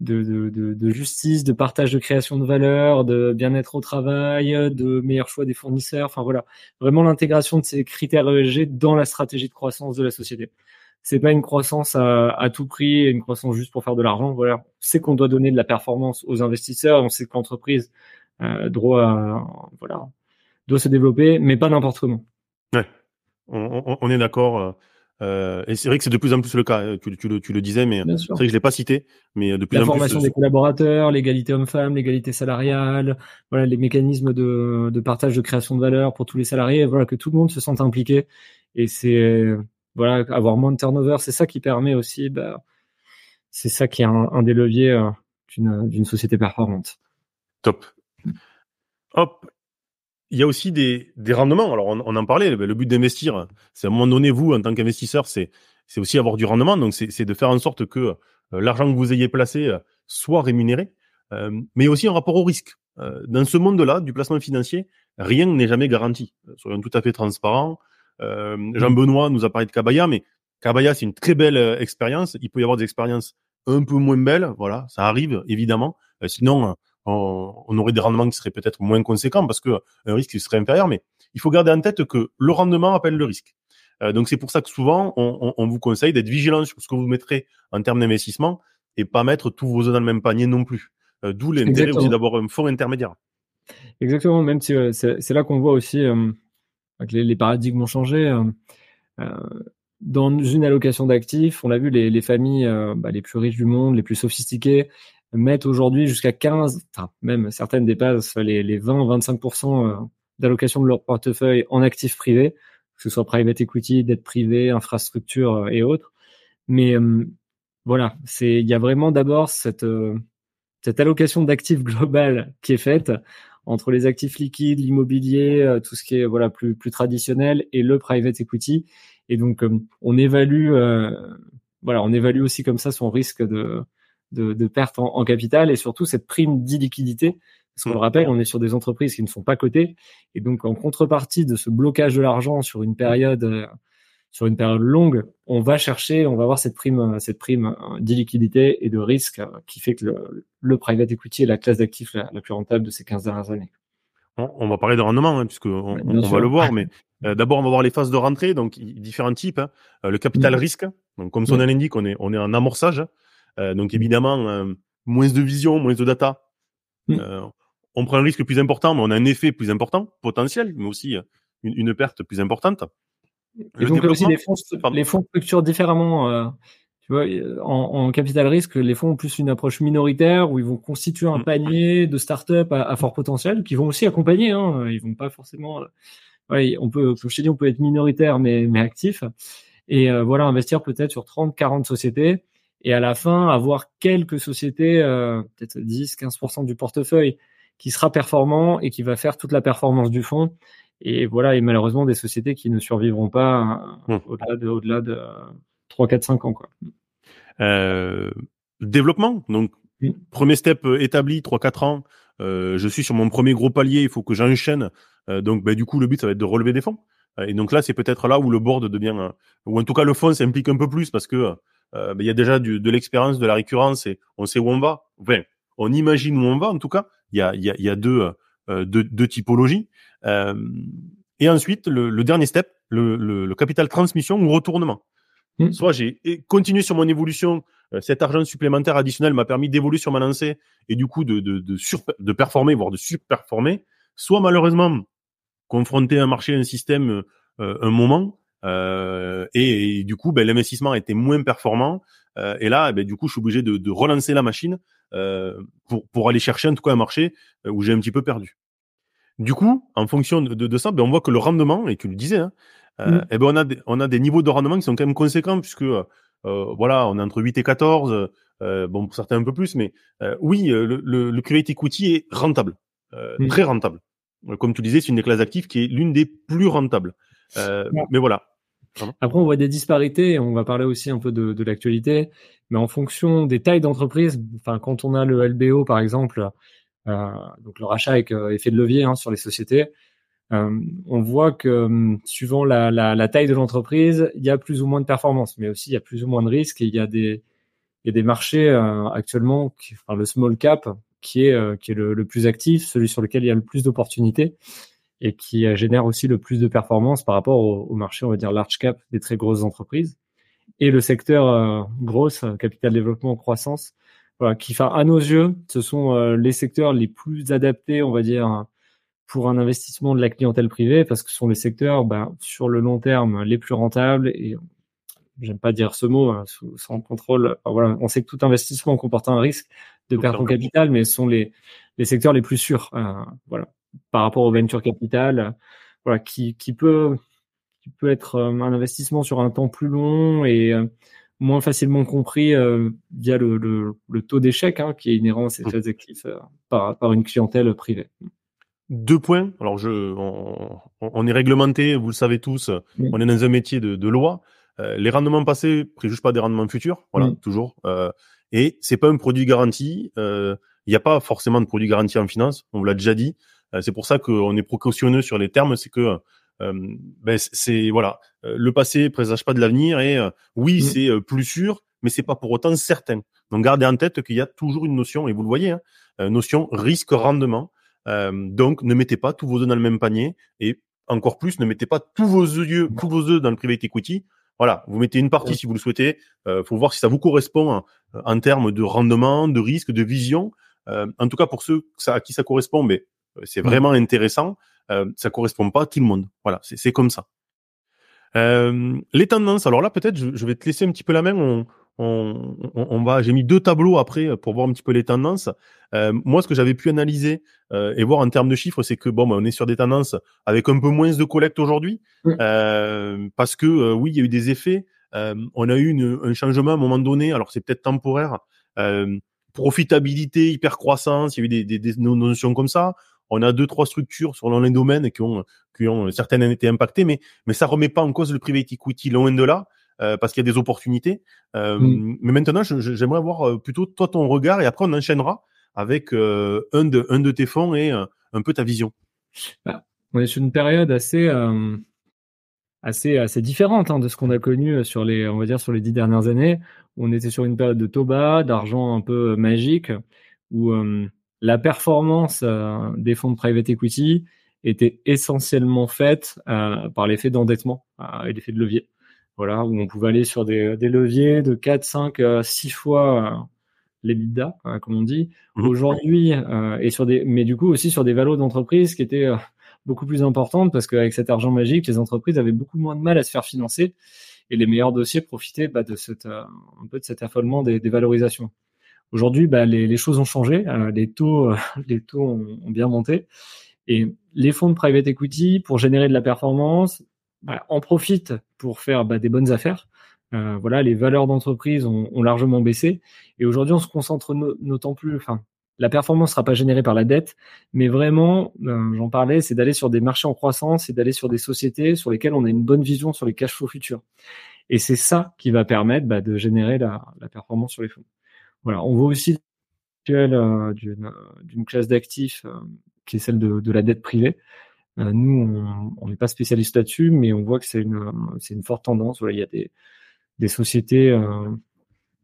justice, de partage de création de valeur, de bien-être au travail, de meilleur choix des fournisseurs. Enfin voilà, vraiment l'intégration de ces critères ESG dans la stratégie de croissance de la société. C'est pas une croissance à, tout prix, une croissance juste pour faire de l'argent. Voilà, c'est qu'on doit donner de la performance aux investisseurs. On sait que l'entreprise euh, voilà, doit se développer, mais pas n'importe comment. On, on, est d'accord. Euh, euh, et c'est vrai que c'est de plus en plus le cas. Tu, tu, le, tu le, disais, mais c'est vrai que je l'ai pas cité, mais de plus la en plus. La formation des collaborateurs, l'égalité homme-femme, l'égalité salariale, voilà, les mécanismes de, de, partage de création de valeur pour tous les salariés, voilà, que tout le monde se sente impliqué. Et c'est voilà, avoir moins de turnover, c'est ça qui permet aussi, bah, c'est ça qui est un, un des leviers d'une d'une société performante. Top. Hop, il y a aussi des, des rendements. Alors, on, on en parlait, le, but d'investir, c'est à un moment donné, vous, en tant qu'investisseur, c'est, aussi avoir du rendement. Donc, c'est, de faire en sorte que euh, l'argent que vous ayez placé euh, soit rémunéré, euh, mais aussi en rapport au risque. dans ce monde-là, du placement financier, rien n'est jamais garanti. Soyons tout à fait transparents. Jean-Benoît nous a parlé de Cabaya, mais Cabaya, c'est une très belle expérience. Il peut y avoir des expériences un peu moins belles, voilà, ça arrive évidemment. sinon, on, aurait des rendements qui seraient peut-être moins conséquents parce que un risque serait inférieur. Mais il faut garder en tête que le rendement appelle le risque. Euh, donc c'est pour ça que souvent on, vous conseille d'être vigilant sur ce que vous mettrez en termes d'investissement et pas mettre tous vos œufs dans le même panier non plus. Euh, d'où l'intérêt aussi d'avoir un fonds intermédiaire. Exactement, même si euh, c'est là qu'on voit aussi que les, paradigmes ont changé. dans une allocation d'actifs, on l'a vu, les, familles bah, les plus riches du monde, les plus sophistiquées, mettent aujourd'hui jusqu'à 15, enfin, même certaines dépassent les, les 20-25% euh, d'allocation de leur portefeuille en actifs privés, que ce soit private equity, dette privée, infrastructure euh, et autres. Mais euh, voilà, il y a vraiment d'abord cette cette allocation d'actifs globale qui est faite entre les actifs liquides, l'immobilier, tout ce qui est voilà plus plus traditionnel et le private equity. Et donc on évalue voilà, on évalue aussi comme ça son risque de de, de perte en, capital et surtout cette prime d'illiquidité. Parce qu'on le rappelle, on est sur des entreprises qui ne sont pas cotées. Et donc, en contrepartie de ce blocage de l'argent sur une période, euh, sur une période longue, on va chercher, on va avoir cette prime, cette prime d'illiquidité et de risque qui fait que le, private equity est la classe d'actifs la, plus rentable de ces 15 dernières années. On va parler de rendement, hein, puisque on, va le voir, mais euh, d'abord on va voir les phases de rentrée, donc différents types. Hein. Euh, le capital mm. risque, donc comme son nom l'indique, on est on est en amorçage, euh, donc mm. évidemment moins de vision, moins de data. Mm. on prend un risque plus important, mais on a un effet plus important potentiel, mais aussi une, une perte plus importante. Et donc aussi les fonds, les fonds structurent différemment. Euh, tu vois, en, en, capital risque, les fonds ont plus une approche minoritaire où ils vont constituer un mm. panier de startups à, à fort potentiel qui vont aussi accompagner. Hein, ils vont pas forcément. Euh, ouais, on peut, comme je t'ai dit, on peut être minoritaire mais mais actif. Et euh, voilà, investir peut-être sur 30, 40 sociétés et à la fin avoir quelques sociétés, euh, peut-être 10, 15% du portefeuille qui sera performant et qui va faire toute la performance du fonds et voilà, et malheureusement des sociétés qui ne survivront pas euh, mmh. au-delà de, de 3, 4, 5 ans. Quoi. Euh, développement, donc mmh. premier step euh, établi, 3-4 ans, euh, je suis sur mon premier gros palier, il faut que j'enchaîne. Donc bah, du coup, le but, ça va être de relever des fonds. Et donc là, c'est peut-être là où le board devient, ou en tout cas le fonds s'implique un peu plus parce que bah, il y a déjà du, de l'expérience, de la récurrence et on sait où on va. Enfin, on imagine où on va en tout cas. Il y a, il y a, il y a deux, deux, deux typologies. Euh, et ensuite, le, dernier step, le, le, capital transmission ou retournement. Hmm. Soit j'ai continué sur mon évolution, euh, cet argent supplémentaire additionnel m'a permis d'évoluer sur ma lancée et du coup de, de, de, de performer, voire de surperformer. Soit malheureusement, confronté à un marché, un système, euh, un moment, euh, et, du coup, ben, l'investissement a été moins performant. Euh, et là, ben, du coup, je suis obligé de, de relancer la machine euh, pour, pour aller chercher en tout cas un marché où j'ai un petit peu perdu. Du coup, en fonction de, de, ça, ben, on voit que le rendement, et tu le disais, hein, euh, mm. eh ben, on, a des, on a des niveaux de rendement qui sont quand même conséquents, puisque euh, voilà, on est entre 8 et 14, euh, bon, pour certains un peu plus, mais euh, oui, le, le, le private equity est rentable, mm. très rentable. Comme tu disais, c'est une des classes actives qui est l'une des plus rentables. Mais voilà. Après, on voit des disparités, on va parler aussi un peu de, de l'actualité, mais en fonction des tailles d'entreprise, enfin, quand on a le LBO, par exemple, euh, donc le rachat avec euh, effet de levier hein, sur les sociétés. Euh, on voit que suivant la, la, la taille de l'entreprise, il y a plus ou moins de performance, mais aussi il y a plus ou moins de risques et il y a des, il y a des marchés actuellement, qui, enfin, le small cap, qui est, qui est le, le, plus actif, celui sur lequel il y a le plus d'opportunités et qui génère aussi le plus de performance par rapport au, au, marché, on va dire large cap des très grosses entreprises. Et le secteur euh, grosse, capital développement, croissance, voilà, qui, enfin, à nos yeux, ce sont euh, les secteurs les plus adaptés, on va dire, pour un investissement de la clientèle privée, parce que ce sont les secteurs, ben, sur le long terme, les plus rentables. Et j'aime pas dire ce mot, hein, sans contrôle. voilà, on sait que tout investissement comporte un risque de perte en capital, mais ce sont les, les secteurs les plus sûrs. Euh, voilà, par rapport au venture capital, voilà, qui, qui peut qui peut être euh, un investissement sur un temps plus long et moins facilement compris euh, via le, le, le taux d'échec hein, qui est inhérent à ces classes mmh. actifs euh, par, par une clientèle privée. Deux points. Alors, je, on, on, est réglementé, vous le savez tous. Mmh. On est dans un métier de, de loi. Euh, les rendements passés préjugent pas des rendements futurs. Voilà, mmh. toujours. Euh, et c'est pas un produit garanti. Il n'y a pas forcément de produit garanti en finance. On vous l'a déjà dit. C'est pour ça qu'on est précautionneux sur les termes. C'est que euh, ben c'est voilà, euh, le passé présage pas de l'avenir et euh, oui, mm. c'est plus sûr, mais c'est pas pour autant certain. Donc gardez en tête qu'il y a toujours une notion et vous le voyez, hein, notion risque-rendement. donc ne mettez pas tous vos œufs dans le même panier et encore plus ne mettez pas tous vos œufs, tous vos œufs dans le private equity. Voilà, vous mettez une partie si vous le souhaitez. Euh, faut voir si ça vous correspond en, en, termes de rendement, de risque, de vision. en tout cas pour ceux à qui ça correspond, mais c'est mm. vraiment intéressant euh, ça correspond pas à tout le monde. Voilà, c'est comme ça. Euh, les tendances. Alors là, peut-être, je, je, vais te laisser un petit peu la main. On, on, on va. J'ai mis deux tableaux après pour voir un petit peu les tendances. Euh, moi, ce que j'avais pu analyser euh, et voir en termes de chiffres, c'est que bon, bah, on est sur des tendances avec un peu moins de collecte aujourd'hui, euh, parce que euh, oui, il y a eu des effets. Euh, on a eu une, un changement à un moment donné. Alors c'est peut-être temporaire. profitabilité, hyper croissance. Il y a eu des, des, des notions comme ça on a deux trois structures sur les domaines qui ont qui ont certaines été impactées, mais mais ça remet pas en cause le private equity loin de là. Euh, parce qu'il y a des opportunités. Euh, mm. Mais maintenant, j'aimerais avoir euh, plutôt toi ton regard et après on enchaînera avec un de un de tes fonds et un peu ta vision. Bah, on est sur une période assez assez assez différente hein, de ce qu'on a connu sur les on va dire sur les dix dernières années. On était sur une période de taux bas, d'argent un peu magique, où la performance des fonds de private equity était essentiellement faite par l'effet d'endettement et l'effet de levier. Voilà, où on pouvait aller sur des, des leviers de 4, 5, 6 fois les l'EBITDA, hein, comme on dit. Mmh. Aujourd'hui, euh, et sur des, mais du coup aussi sur des valos d'entreprise qui étaient euh, beaucoup plus importantes parce qu'avec cet argent magique, les entreprises avaient beaucoup moins de mal à se faire financer et les meilleurs dossiers profitaient bah, de cette, euh, un peu de cet affolement des, des valorisations. Aujourd'hui, bah, les, les, choses ont changé, les taux, les taux ont, ont, bien monté et les fonds de private equity pour générer de la performance bah, en profitent pour faire bah, des bonnes affaires. Euh, voilà, les valeurs d'entreprise ont, ont, largement baissé. Et aujourd'hui, on se concentre notamment plus. Enfin, la performance sera pas générée par la dette, mais vraiment, euh, j'en parlais, c'est d'aller sur des marchés en croissance et d'aller sur des sociétés sur lesquelles on a une bonne vision sur les cash flows futurs. Et c'est ça qui va permettre bah, de générer la, la, performance sur les fonds. Voilà, on voit aussi euh, d'une classe d'actifs euh, qui est celle de, de, la dette privée. Euh, nous, on n'est pas spécialiste là-dessus, mais on voit que c'est une, c'est une forte tendance. Voilà, il y a des, des sociétés, euh,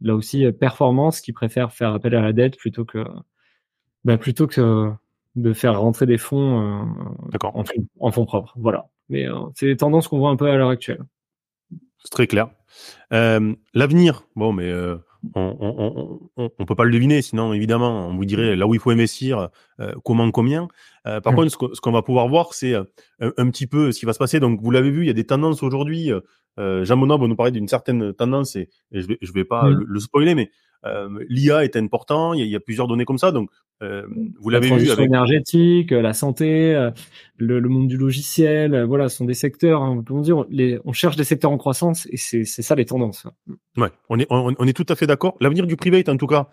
là aussi, euh, performance, qui préfèrent faire appel à la dette plutôt que, bah, plutôt que de faire rentrer des fonds euh, en, en, fonds propres. Voilà. Mais c'est des tendances qu'on voit un peu à l'heure actuelle. C'est très clair. Euh, L'avenir, bon, mais euh, on, on, on, on, peut pas le deviner, sinon évidemment, on vous dirait là où il faut investir, euh, comment, combien. Euh, par mmh. contre, ce qu'on va pouvoir voir, c'est un, un, petit peu ce qui va se passer. Donc, vous l'avez vu, il y a des tendances aujourd'hui. Euh, Jean Monod va nous parler d'une certaine tendance et, je vais, je vais pas mmh. le, spoiler, mais euh, l'IA est important. Il y, a, il y, a, plusieurs données comme ça. Donc, euh, vous l'avez vu avec énergétique, la santé, le, le, monde du logiciel. Voilà, ce sont des secteurs. Hein, on dire, les, on cherche des secteurs en croissance et c'est ça les tendances. Ouais, on est, on, on est tout à fait d'accord. L'avenir du private, en tout cas,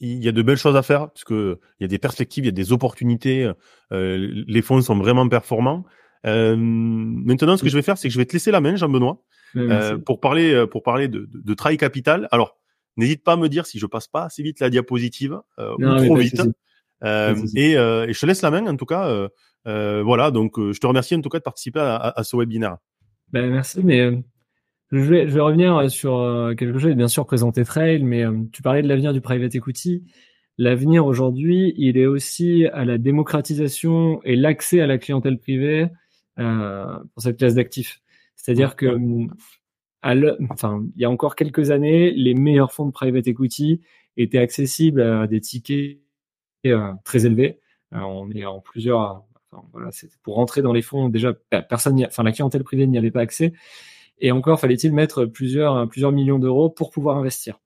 il y a de belles choses à faire parce que il y a des perspectives, il y a des opportunités. Euh, les fonds sont vraiment performants. Euh, maintenant, ce que je vais faire, c'est que je vais te laisser la main, Jean-Benoît, euh, pour parler euh, pour parler de, de, Capital. Alors, n'hésite pas à me dire si je passe pas assez vite la diapositive euh, ou trop vite. Euh, et, et, je te laisse la main en tout cas. voilà, donc je te remercie en tout cas de participer à, à, à ce webinaire. Ben, merci, mais je vais, je vais revenir sur quelque chose, bien sûr présenter Trail, mais tu parlais de l'avenir du private equity. L'avenir aujourd'hui, il est aussi à la démocratisation et l'accès à la clientèle privée euh, pour cette classe d'actifs. C'est-à-dire que, enfin, il y a encore quelques années, les meilleurs fonds de private equity étaient accessibles à des tickets euh, très élevés. Euh, on est en plusieurs. Voilà, pour rentrer dans les fonds, déjà, personne, enfin, la clientèle privée n'y avait pas accès. Et encore, fallait-il mettre plusieurs, plusieurs millions d'euros pour pouvoir investir.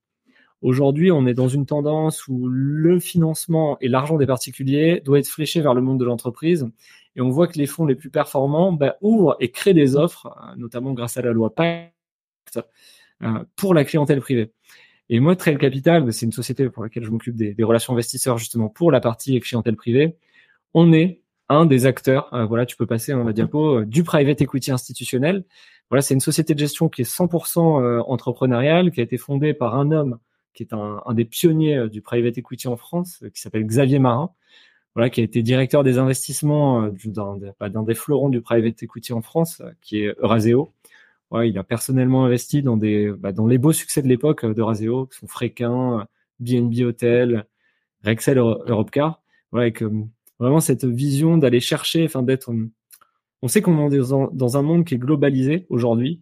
Aujourd'hui, on est dans une tendance où le financement et l'argent des particuliers doit être fléché vers le monde de l'entreprise. Et on voit que les fonds les plus performants bah, ouvrent et créent des offres, euh, notamment grâce à la loi euh, pour la clientèle privée. Et moi, Trail Capital, bah, c'est une société pour laquelle je m'occupe des, des, relations investisseurs justement pour la partie clientèle privée. On est un des acteurs, euh, voilà, tu peux passer dans la diapo, du private equity institutionnel. Voilà, c'est une société de gestion qui est 100% entrepreneuriale, qui a été fondée par un homme qui est un, un des pionniers du private equity en France, qui s'appelle Xavier Marin, voilà, qui a été directeur des investissements euh, bah, dans, des fleurons du private equity en France, euh, qui est Euraseo. Il a personnellement investi bah, dans les beaux succès de l'époque euh, d'Euraseo, qui sont Fréquin, BNB Hotel, Rexel Europcar. Voilà, avec vraiment cette vision d'aller chercher, enfin d'être. On sait qu'on est dans un monde qui est globalisé aujourd'hui,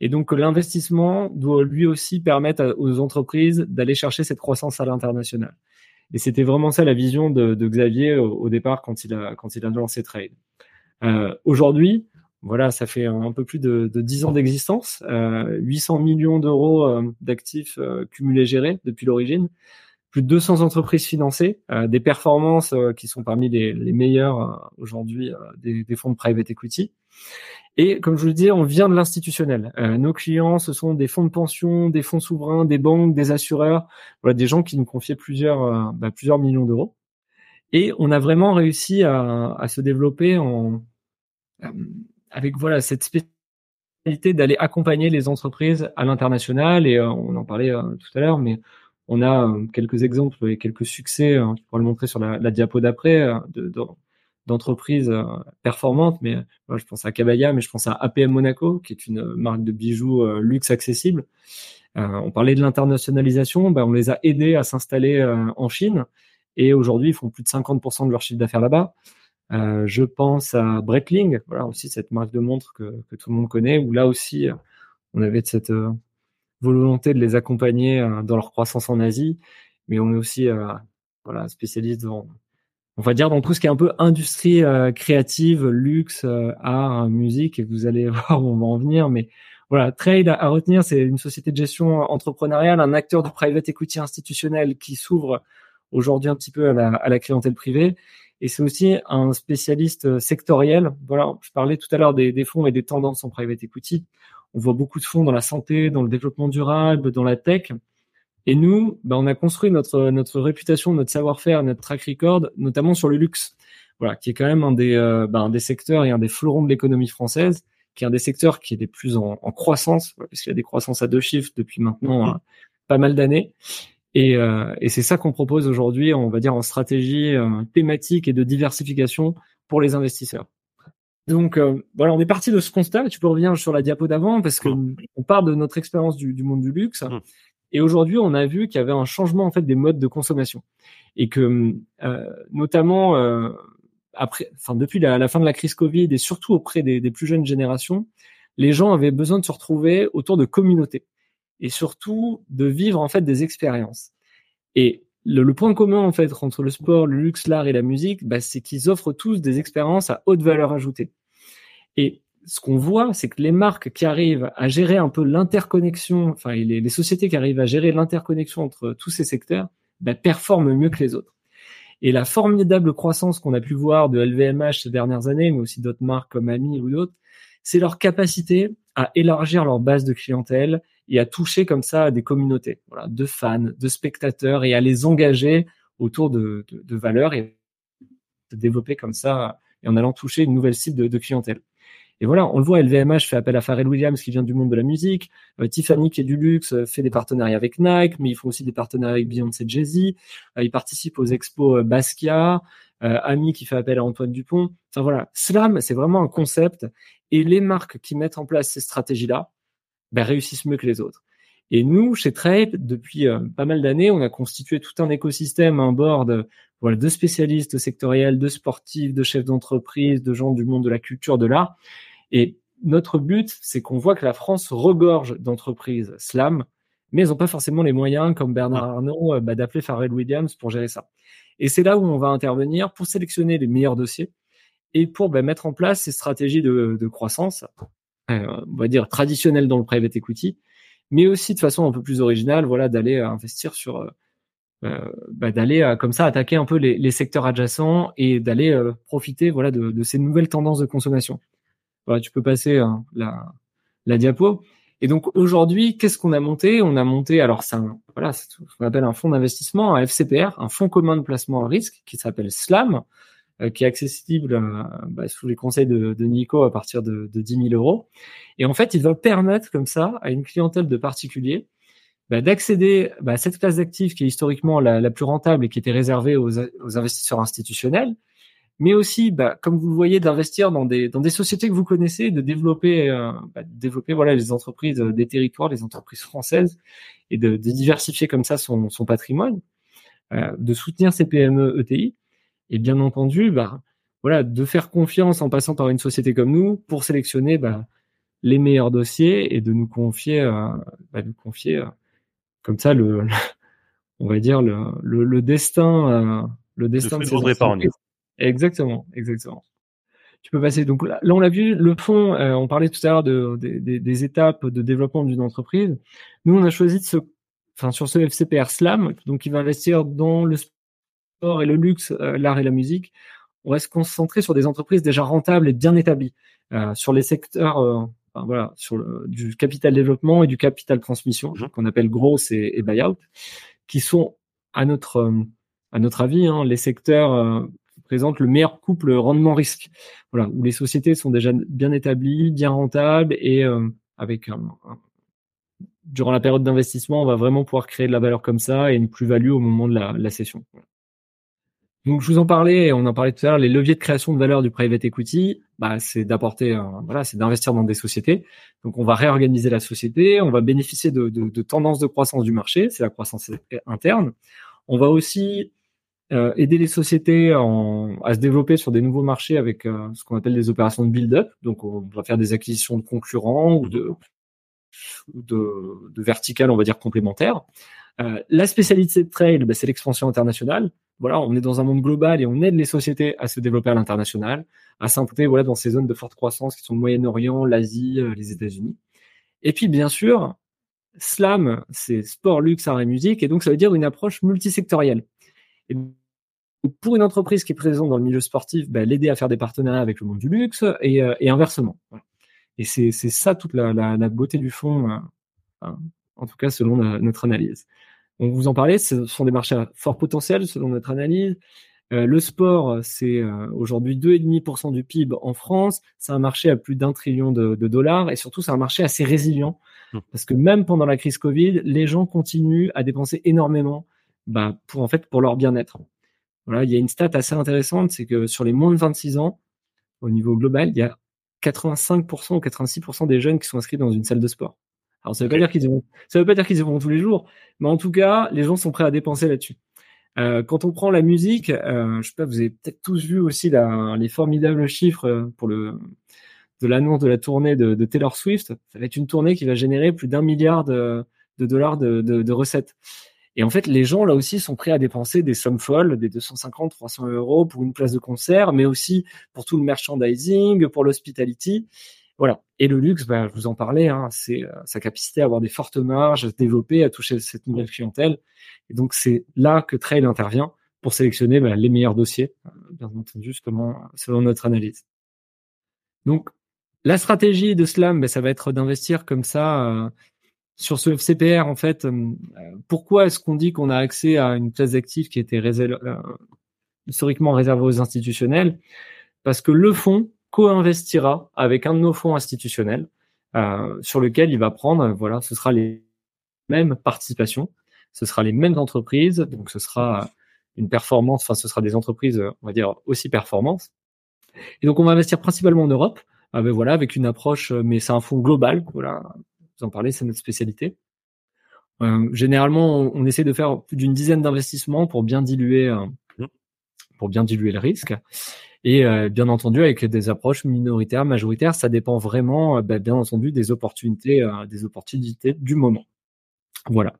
et donc l'investissement doit lui aussi permettre aux entreprises d'aller chercher cette croissance à l'international. Et c'était vraiment ça la vision de, de Xavier au, départ quand il a quand il a lancé Trade. Euh, Aujourd'hui, voilà, ça fait un peu plus de, de 10 ans d'existence, euh, 800 millions d'euros euh, d'actifs euh, cumulés gérés depuis l'origine, plus de 200 entreprises financées, euh, des performances qui sont parmi les, les meilleures aujourd'hui des, des, fonds de private equity. Et comme je vous le disais, on vient de l'institutionnel. Euh, nos clients, ce sont des fonds de pension, des fonds souverains, des banques, des assureurs, voilà, des gens qui nous confiaient plusieurs, euh, bah, plusieurs millions d'euros. Et on a vraiment réussi à, à se développer en, euh, avec voilà cette spécialité d'aller accompagner les entreprises à l'international. Et on en parlait tout à l'heure, mais on a quelques exemples et quelques succès. Hein, tu pourras le montrer sur la, diapo d'après de, de d'entreprises performantes. Mais je pense à Cabaya, mais je pense à APM Monaco, qui est une marque de bijoux luxe accessible. on parlait de l'internationalisation, ben, on les a aidés à s'installer en Chine. Et aujourd'hui, ils font plus de 50% de leur chiffre d'affaires là-bas. Euh, je pense à Breitling, voilà aussi cette marque de montre que, que, tout le monde connaît, où là aussi euh, on avait cette euh, volonté de les accompagner dans leur croissance en Asie, mais on est aussi voilà spécialiste dans, on va dire dans tout ce qui est un peu industrie créative, luxe, art, musique, et vous allez voir où on va en venir, mais voilà, Trade à retenir, c'est une société de gestion entrepreneuriale, un acteur de private equity institutionnel qui s'ouvre aujourd'hui un petit peu à la, à la clientèle privée et c'est aussi un spécialiste euh, sectoriel. Voilà, je parlais tout à l'heure des, des, fonds et des tendances en private equity. On voit beaucoup de fonds dans la santé, dans le développement durable, dans la tech. Et nous, ben, on a construit notre notre réputation, notre savoir-faire, notre track record, notamment sur le luxe. Voilà, qui est quand même un des euh, ben, un des secteurs et un des fleurons de l'économie française, qui est un des secteurs qui est les plus en, en croissance, puisqu'il y a des croissances à deux chiffres depuis maintenant mmh. euh, pas mal d'années. Et, euh, et c'est ça qu'on propose aujourd'hui, on va dire en stratégie euh, thématique et de diversification pour les investisseurs. Donc euh, voilà, on est parti de ce constat. Tu peux revenir sur la diapo d'avant parce que mmh. on part de notre expérience du, du, monde du luxe. Mmh. Et aujourd'hui, on a vu qu'il y avait un changement en fait des modes de consommation et que euh, notamment après, enfin depuis la, la, fin de la crise Covid et surtout auprès des, des plus jeunes générations, les gens avaient besoin de se retrouver autour de communautés et surtout de vivre en fait des expériences. Et le, point commun en fait entre le sport, le luxe, l'art et la musique, bah, c'est qu'ils offrent tous des expériences à haute valeur ajoutée. Et ce qu'on voit, c'est que les marques qui arrivent à gérer un peu l'interconnexion, enfin les, sociétés qui arrivent à gérer l'interconnexion entre tous ces secteurs, bah, performent mieux que les autres. Et la formidable croissance qu'on a pu voir de LVMH ces dernières années, mais aussi d'autres marques comme Ami ou d'autres, c'est leur capacité à élargir leur base de clientèle et à toucher comme ça des communautés, voilà, de fans, de spectateurs et à les engager autour de, de, de valeurs et de développer comme ça et en allant toucher une nouvelle cible de, de, clientèle. Et voilà, on le voit, LVMH fait appel à Pharrell Williams qui vient du monde de la musique, euh, Tiffany qui est du luxe euh, fait des partenariats avec Nike, mais ils font aussi des partenariats avec Beyoncé Jay-Z, euh, ils participent aux expos Basquiat, Ami qui fait appel à Antoine Dupont. Enfin voilà, Slam, c'est vraiment un concept et les marques qui mettent en place ces stratégies-là, ben, réussissent mieux que les autres. Et nous, chez Trade, depuis euh, pas mal d'années, on a constitué tout un écosystème, un board voilà, de spécialistes sectoriels, de sportifs, de chefs d'entreprise, de gens du monde de la culture, de l'art. Et notre but, c'est qu'on voit que la France regorge d'entreprises slam, mais elles n'ont pas forcément les moyens, comme Bernard ah. Arnault, euh, bah, d'appeler Pharrell Williams pour gérer ça. Et c'est là où on va intervenir pour sélectionner les meilleurs dossiers et pour bah, mettre en place ces stratégies de, de croissance euh, on va dire traditionnel dans le private equity, mais aussi de façon un peu plus originale, voilà, d'aller euh, investir sur, euh, euh, bah, d'aller comme ça attaquer un peu les, secteurs adjacents et d'aller profiter, voilà, de, ces nouvelles tendances de consommation. Voilà, tu peux passer hein, la, diapo. Et donc aujourd'hui, qu'est-ce qu'on a monté? On a monté, alors c'est voilà, ce qu'on appelle un fonds d'investissement, un FCPR, un fonds commun de placement à risque, qui s'appelle SLAM, euh, qui est accessible euh, bah, sous les conseils de, Nico à partir de, de 10 000 euros. Et en fait, il va permettre comme ça à une clientèle de particuliers bah, d'accéder bah, à cette classe d'actifs qui est historiquement la, plus rentable et qui était réservée aux, investisseurs institutionnels, mais aussi, bah, comme vous le voyez, d'investir dans des, dans des sociétés que vous connaissez, de développer, euh, développer voilà, les entreprises des territoires, les entreprises françaises, et de, diversifier comme ça son, patrimoine, euh, de soutenir ces PME ETI. Et bien entendu, bah, voilà, de faire confiance en passant par une société comme nous pour sélectionner bah, les meilleurs dossiers et de nous confier, euh, bah, nous confier euh, comme ça le, on va dire le, le, le destin, euh, le destin de ces Exactement, exactement. Tu peux passer. Donc là, là on l'a vu, le fond, euh, on parlait tout à l'heure de, de, des étapes de développement d'une entreprise. Nous, on a choisi de se, enfin sur ce FCPR Slam, donc il va investir dans le et le luxe, euh, l'art et la musique, on va se concentrer sur des entreprises déjà rentables et bien établies, euh, sur les secteurs, euh, enfin, voilà, sur le, du capital développement et du capital transmission, mmh. qu'on appelle gross et, et, buyout, qui sont à notre à notre avis hein, les secteurs qui présentent le meilleur couple rendement-risque. Voilà, où les sociétés sont déjà bien établies, bien rentables et avec durant la période d'investissement, on va vraiment pouvoir créer de la valeur comme ça et une plus-value au moment de la, la session. Donc, je vous en parlais, on en parlait tout à l'heure, les leviers de création de valeur du private equity, bah, c'est d'apporter, voilà, c'est d'investir dans des sociétés. Donc, on va réorganiser la société, on va bénéficier de, de, de tendances de croissance du marché, c'est la croissance interne. On va aussi euh, aider les sociétés en, à se développer sur des nouveaux marchés avec euh, ce qu'on appelle des opérations de build-up. Donc, on va faire des acquisitions de concurrents ou de, de, de verticales, on va dire complémentaires. Euh, la spécialité de Trail, bah, c'est l'expansion internationale voilà, on est dans un monde global et on aide les sociétés à se développer à l'international, à s'implanter voilà dans ces zones de forte croissance qui sont le Moyen-Orient, l'Asie, euh, les États-Unis. Et puis bien sûr, slam, c'est sport, luxe, art et musique, et donc ça veut dire une approche multisectorielle. Pour une entreprise qui est présente dans le milieu sportif, ben, l'aider à faire des partenariats avec le monde du luxe et, euh, inversement. Et c'est ça toute la, beauté du fond, en tout cas selon notre analyse. On vous en parlait, ce sont des marchés à fort potentiel selon notre analyse. Euh, le sport, c'est euh, aujourd'hui 2,5% du PIB en France. C'est un marché à plus d'un trillion de, dollars et surtout c'est un marché assez résilient mmh. parce que même pendant la crise Covid, les gens continuent à dépenser énormément bah, pour en fait pour leur bien-être. Voilà, il y a une stat assez intéressante, c'est que sur les moins de 26 ans, au niveau global, il y a 85% ou 86% des jeunes qui sont inscrits dans une salle de sport. Alors ça veut pas dire qu'ils vont, ça veut pas dire qu'ils y vont tous les jours, mais en tout cas, les gens sont prêts à dépenser là-dessus. Euh, quand on prend la musique, euh, je sais pas, vous avez peut-être tous vu aussi la, les formidables chiffres euh, pour le de l'annonce de la tournée de, de, Taylor Swift. Ça va être une tournée qui va générer plus d'un milliard de, de dollars de, de, recettes. Et en fait, les gens là aussi sont prêts à dépenser des sommes folles, des 250, 300 euros pour une place de concert, mais aussi pour tout le merchandising, pour l'hospitality. Voilà. Et le luxe, bah, je vous en parlais, hein, c'est euh, sa capacité à avoir des fortes marges, à se développer, à toucher cette nouvelle clientèle. Et donc c'est là que Trail intervient pour sélectionner bah, les meilleurs dossiers, euh, bien entendu, selon notre analyse. Donc la stratégie de Slam, bah, ça va être d'investir comme ça euh, sur ce FCPR. En fait, pourquoi est-ce qu'on dit qu'on a accès à une classe d'actifs qui était historiquement réservée aux institutionnels? Parce que le fonds co-investira avec un de nos fonds institutionnels euh, sur lequel il va prendre, voilà, ce sera les mêmes participations, ce sera les mêmes entreprises, donc ce sera une performance, enfin ce sera des entreprises, on va dire aussi performance. Et donc on va investir principalement en Europe, avec, voilà, avec une approche, mais c'est un fonds global, voilà, vous en parlez, c'est notre spécialité. Euh, généralement, on, on, essaie de faire plus d'une dizaine d'investissements pour bien diluer, euh, mmh. pour bien diluer le risque. Et euh, bien entendu, avec des approches minoritaires, majoritaires, ça dépend vraiment, euh, bah, bien entendu, des opportunités, euh, des opportunités du moment. Voilà.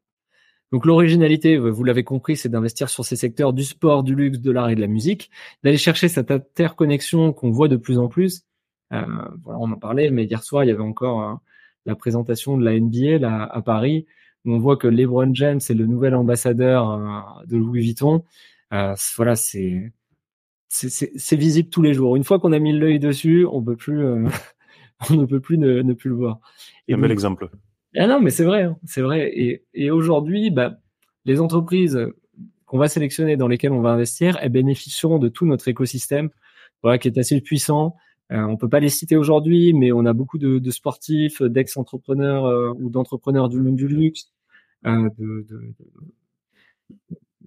Donc l'originalité, vous l'avez compris, c'est d'investir sur ces secteurs du sport, du luxe, de l'art et de la musique, d'aller chercher cette interconnexion qu'on voit de plus en plus. Euh, voilà, on en parlait, mais hier soir, il y avait encore la présentation de la NBA là, à Paris, où on voit que LeBron James est le nouvel ambassadeur de Louis Vuitton. Euh, voilà, c'est c'est visible tous les jours. Une fois qu'on a mis l'œil dessus, on peut plus, euh, on ne peut plus ne, ne, plus le voir. Et un bel exemple. Ah non, mais c'est vrai, hein, c'est vrai. Et, et aujourd'hui, bah, les entreprises qu'on va sélectionner, dans lesquelles on va investir, elles bénéficieront de tout notre écosystème, voilà, qui est assez puissant. Euh, on peut pas les citer aujourd'hui, mais on a beaucoup de, de sportifs, d'ex-entrepreneurs euh, ou d'entrepreneurs du du luxe, euh, de, de,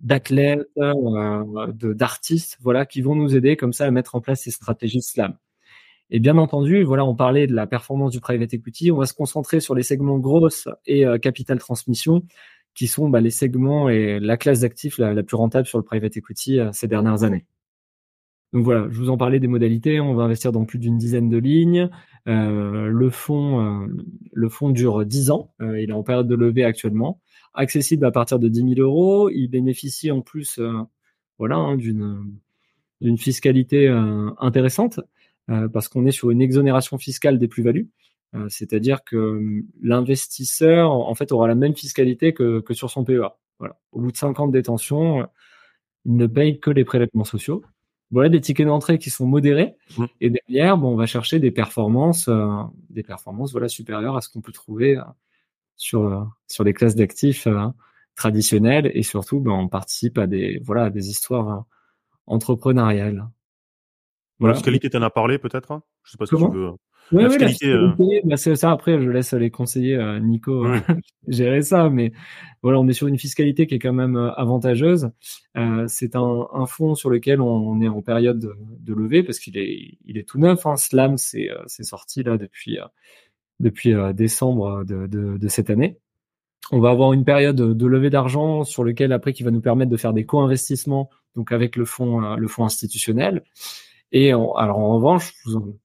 d'athlètes, euh, d'artistes, voilà, qui vont nous aider comme ça à mettre en place ces stratégies slam. Et bien entendu, voilà, on parlait de la performance du private equity. On va se concentrer sur les segments grosses et euh, capital transmission, qui sont bah, les segments et la classe d'actifs la, plus rentable sur le private equity euh, ces dernières années. Donc voilà, je vous en parlais des modalités. On va investir dans plus d'une dizaine de lignes. Le fonds, le fonds dure 10 ans. il est en période de levée actuellement accessible à partir de 10 000 euros. Il bénéficie en plus, euh, voilà, hein, d'une d'une fiscalité euh, intéressante euh, parce qu'on est sur une exonération fiscale des plus-values. C'est-à-dire que l'investisseur, en fait, aura la même fiscalité que, que sur son PEA. Voilà. Au bout de 5 ans de détention, il ne paye que les prélèvements sociaux. Voilà des tickets d'entrée qui sont modérés. Mmh. Et derrière, bon, on va chercher des performances, des performances, voilà, supérieures à ce qu'on peut trouver sur euh, sur des classes d'actifs euh, traditionnelles et surtout ben, on participe à des voilà à des histoires euh, entrepreneuriales. Voilà. La fiscalité, tu en as parlé peut-être hein? Je sais pas si tu veux. la fiscalité. Euh. Bah, c'est ça. Après, je laisse les conseillers euh, Nico gérer ça, mais voilà, on est sur une fiscalité qui est quand même avantageuse. c'est un, un, fonds sur lequel on, est en période de, de levée parce qu'il est, il est tout neuf. Hein. Slam, c'est, c'est sorti là depuis depuis décembre de, de, de cette année. On va avoir une période de levée d'argent sur lequel après qui va nous permettre de faire des co-investissements donc avec le fonds euh, le fonds institutionnel. Et alors en revanche,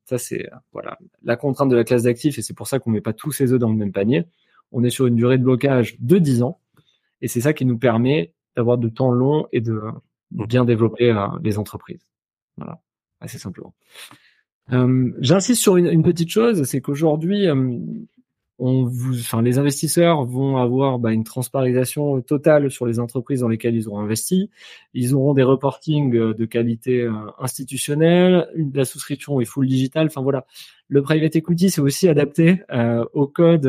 ça c'est voilà la contrainte de la classe d'actifs et c'est pour ça qu'on met pas tous ses œufs dans le même panier. On est sur une durée de blocage de 10 ans et c'est ça qui nous permet d'avoir de temps long et de bien développer euh, les entreprises. Voilà, assez simplement. Euh, J'insiste sur une, petite chose, c'est qu'aujourd'hui, euh, on vous, enfin, les investisseurs vont avoir bah, une transparisation totale sur les entreprises dans lesquelles ils auront investi. Ils auront des reportings euh, de qualité institutionnelle, la souscription est full digital. Enfin voilà, le private equity c'est aussi adapté au code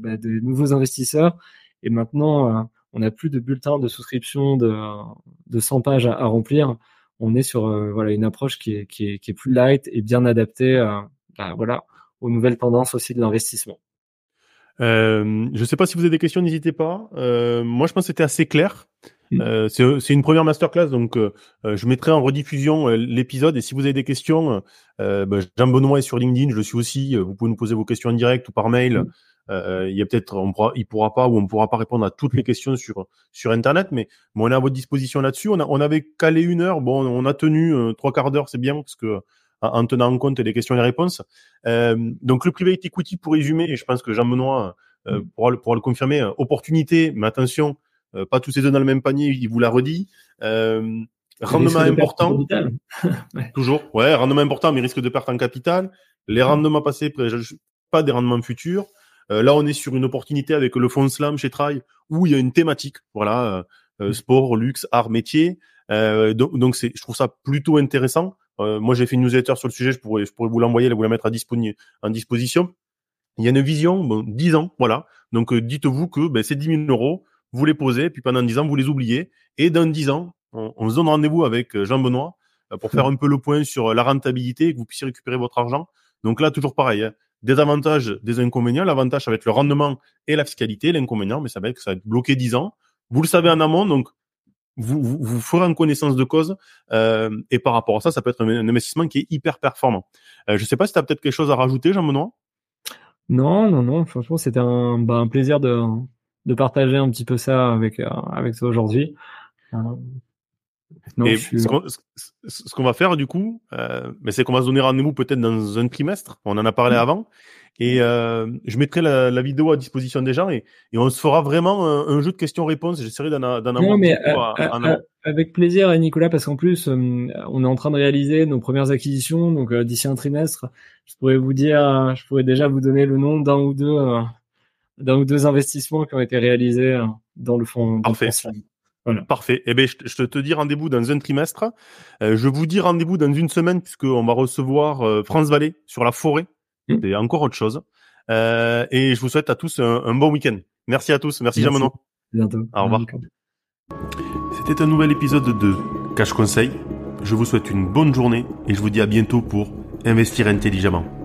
bah, des nouveaux investisseurs. Et maintenant, on n'a plus de bulletins de souscription de, de 100 pages à, remplir. On est sur voilà une approche qui est, qui est, qui est plus light et bien adaptée, bah, voilà, aux nouvelles tendances aussi de l'investissement. Euh, je ne sais pas si vous avez des questions, n'hésitez pas. Euh, moi, je pense que c'était assez clair. Mm. Euh, c'est une première masterclass, donc euh, euh, je mettrai en rediffusion l'épisode. Et si vous avez des questions, bah, Jean Benoît est sur LinkedIn, je le suis aussi. vous pouvez nous poser vos questions en direct ou par mail. Mm. il y a peut-être, on pourra, il pourra pas ou on pourra pas répondre à toutes les questions sur sur Internet, mais on est à votre disposition là-dessus. On, a, on avait calé une heure, bon, on a tenu trois quarts d'heure, c'est bien parce que en tenant en compte les questions et les réponses. Euh, donc le private equity, pour résumer, et je pense que Jean-Benoît euh, mm. pourra, le, pourra le confirmer, euh, opportunité, mais attention, euh, pas tous ces deux dans le même panier, il vous l'a redit. Euh, rendement important, toujours, ouais, rendement important, mais risque de perte en capital. Les rendements passés, pas des rendements futurs. Euh, là, on est sur une opportunité avec le fonds Slam chez Try, où il y a une thématique, voilà, mm. sport, luxe, art, métier. donc, donc c'est, je trouve ça plutôt intéressant. Euh, moi, j'ai fait une newsletter sur le sujet, je pourrais, je pourrais vous l'envoyer, vous la mettre à en disposition. Il y a une vision, bon, 10 ans, voilà. Donc, euh, dites-vous que ben, ces 10 000 euros, vous les posez, puis pendant 10 ans, vous les oubliez. Et dans 10 ans, on, se donne rendez-vous avec euh, Jean-Benoît pour faire un peu le point sur la rentabilité, que vous puissiez récupérer votre argent. Donc là, toujours pareil, hein. Des avantages, des inconvénients. L'avantage, ça va être le rendement et la fiscalité. L'inconvénient, mais ça va être que ça va être bloqué 10 ans. Vous le savez en amont, donc vous, vous, ferez en connaissance de cause euh, et par rapport à ça, ça peut être un, investissement qui est hyper performant. Euh, je sais pas si tu as peut-être quelque chose à rajouter, Jean-Benoît? Non, non, non. Franchement, c'était un, bah, plaisir de, de partager un petit peu ça avec, euh, avec toi aujourd'hui. Euh, et ce qu'on va faire du coup, euh, mais c'est qu'on va se donner rendez-vous peut-être dans un trimestre. On en a parlé mmh. avant. Et euh, je mettrai la, la, vidéo à disposition des gens et, et on se fera vraiment un, jeu de questions-réponses. J'essaierai d'en avoir mais euh, avec plaisir, Nicolas, parce qu'en plus, on est en train de réaliser nos premières acquisitions. Donc d'ici un trimestre, je pourrais vous dire, je pourrais déjà vous donner le nom d'un ou deux, d'un ou deux investissements qui ont été réalisés dans le fond. Parfait. Parfait. Eh ben, je, te dis rendez-vous dans un trimestre. Euh, je vous dis rendez-vous dans une semaine puisqu'on va recevoir euh, France Vallée sur la forêt. Mmh. C'est encore autre chose. Euh, et je vous souhaite à tous un, bon week-end. Merci à tous. Merci, Merci. Bientôt. Au revoir. C'était un nouvel épisode de Cash Conseil. Je vous souhaite une bonne journée et je vous dis à bientôt pour investir intelligemment.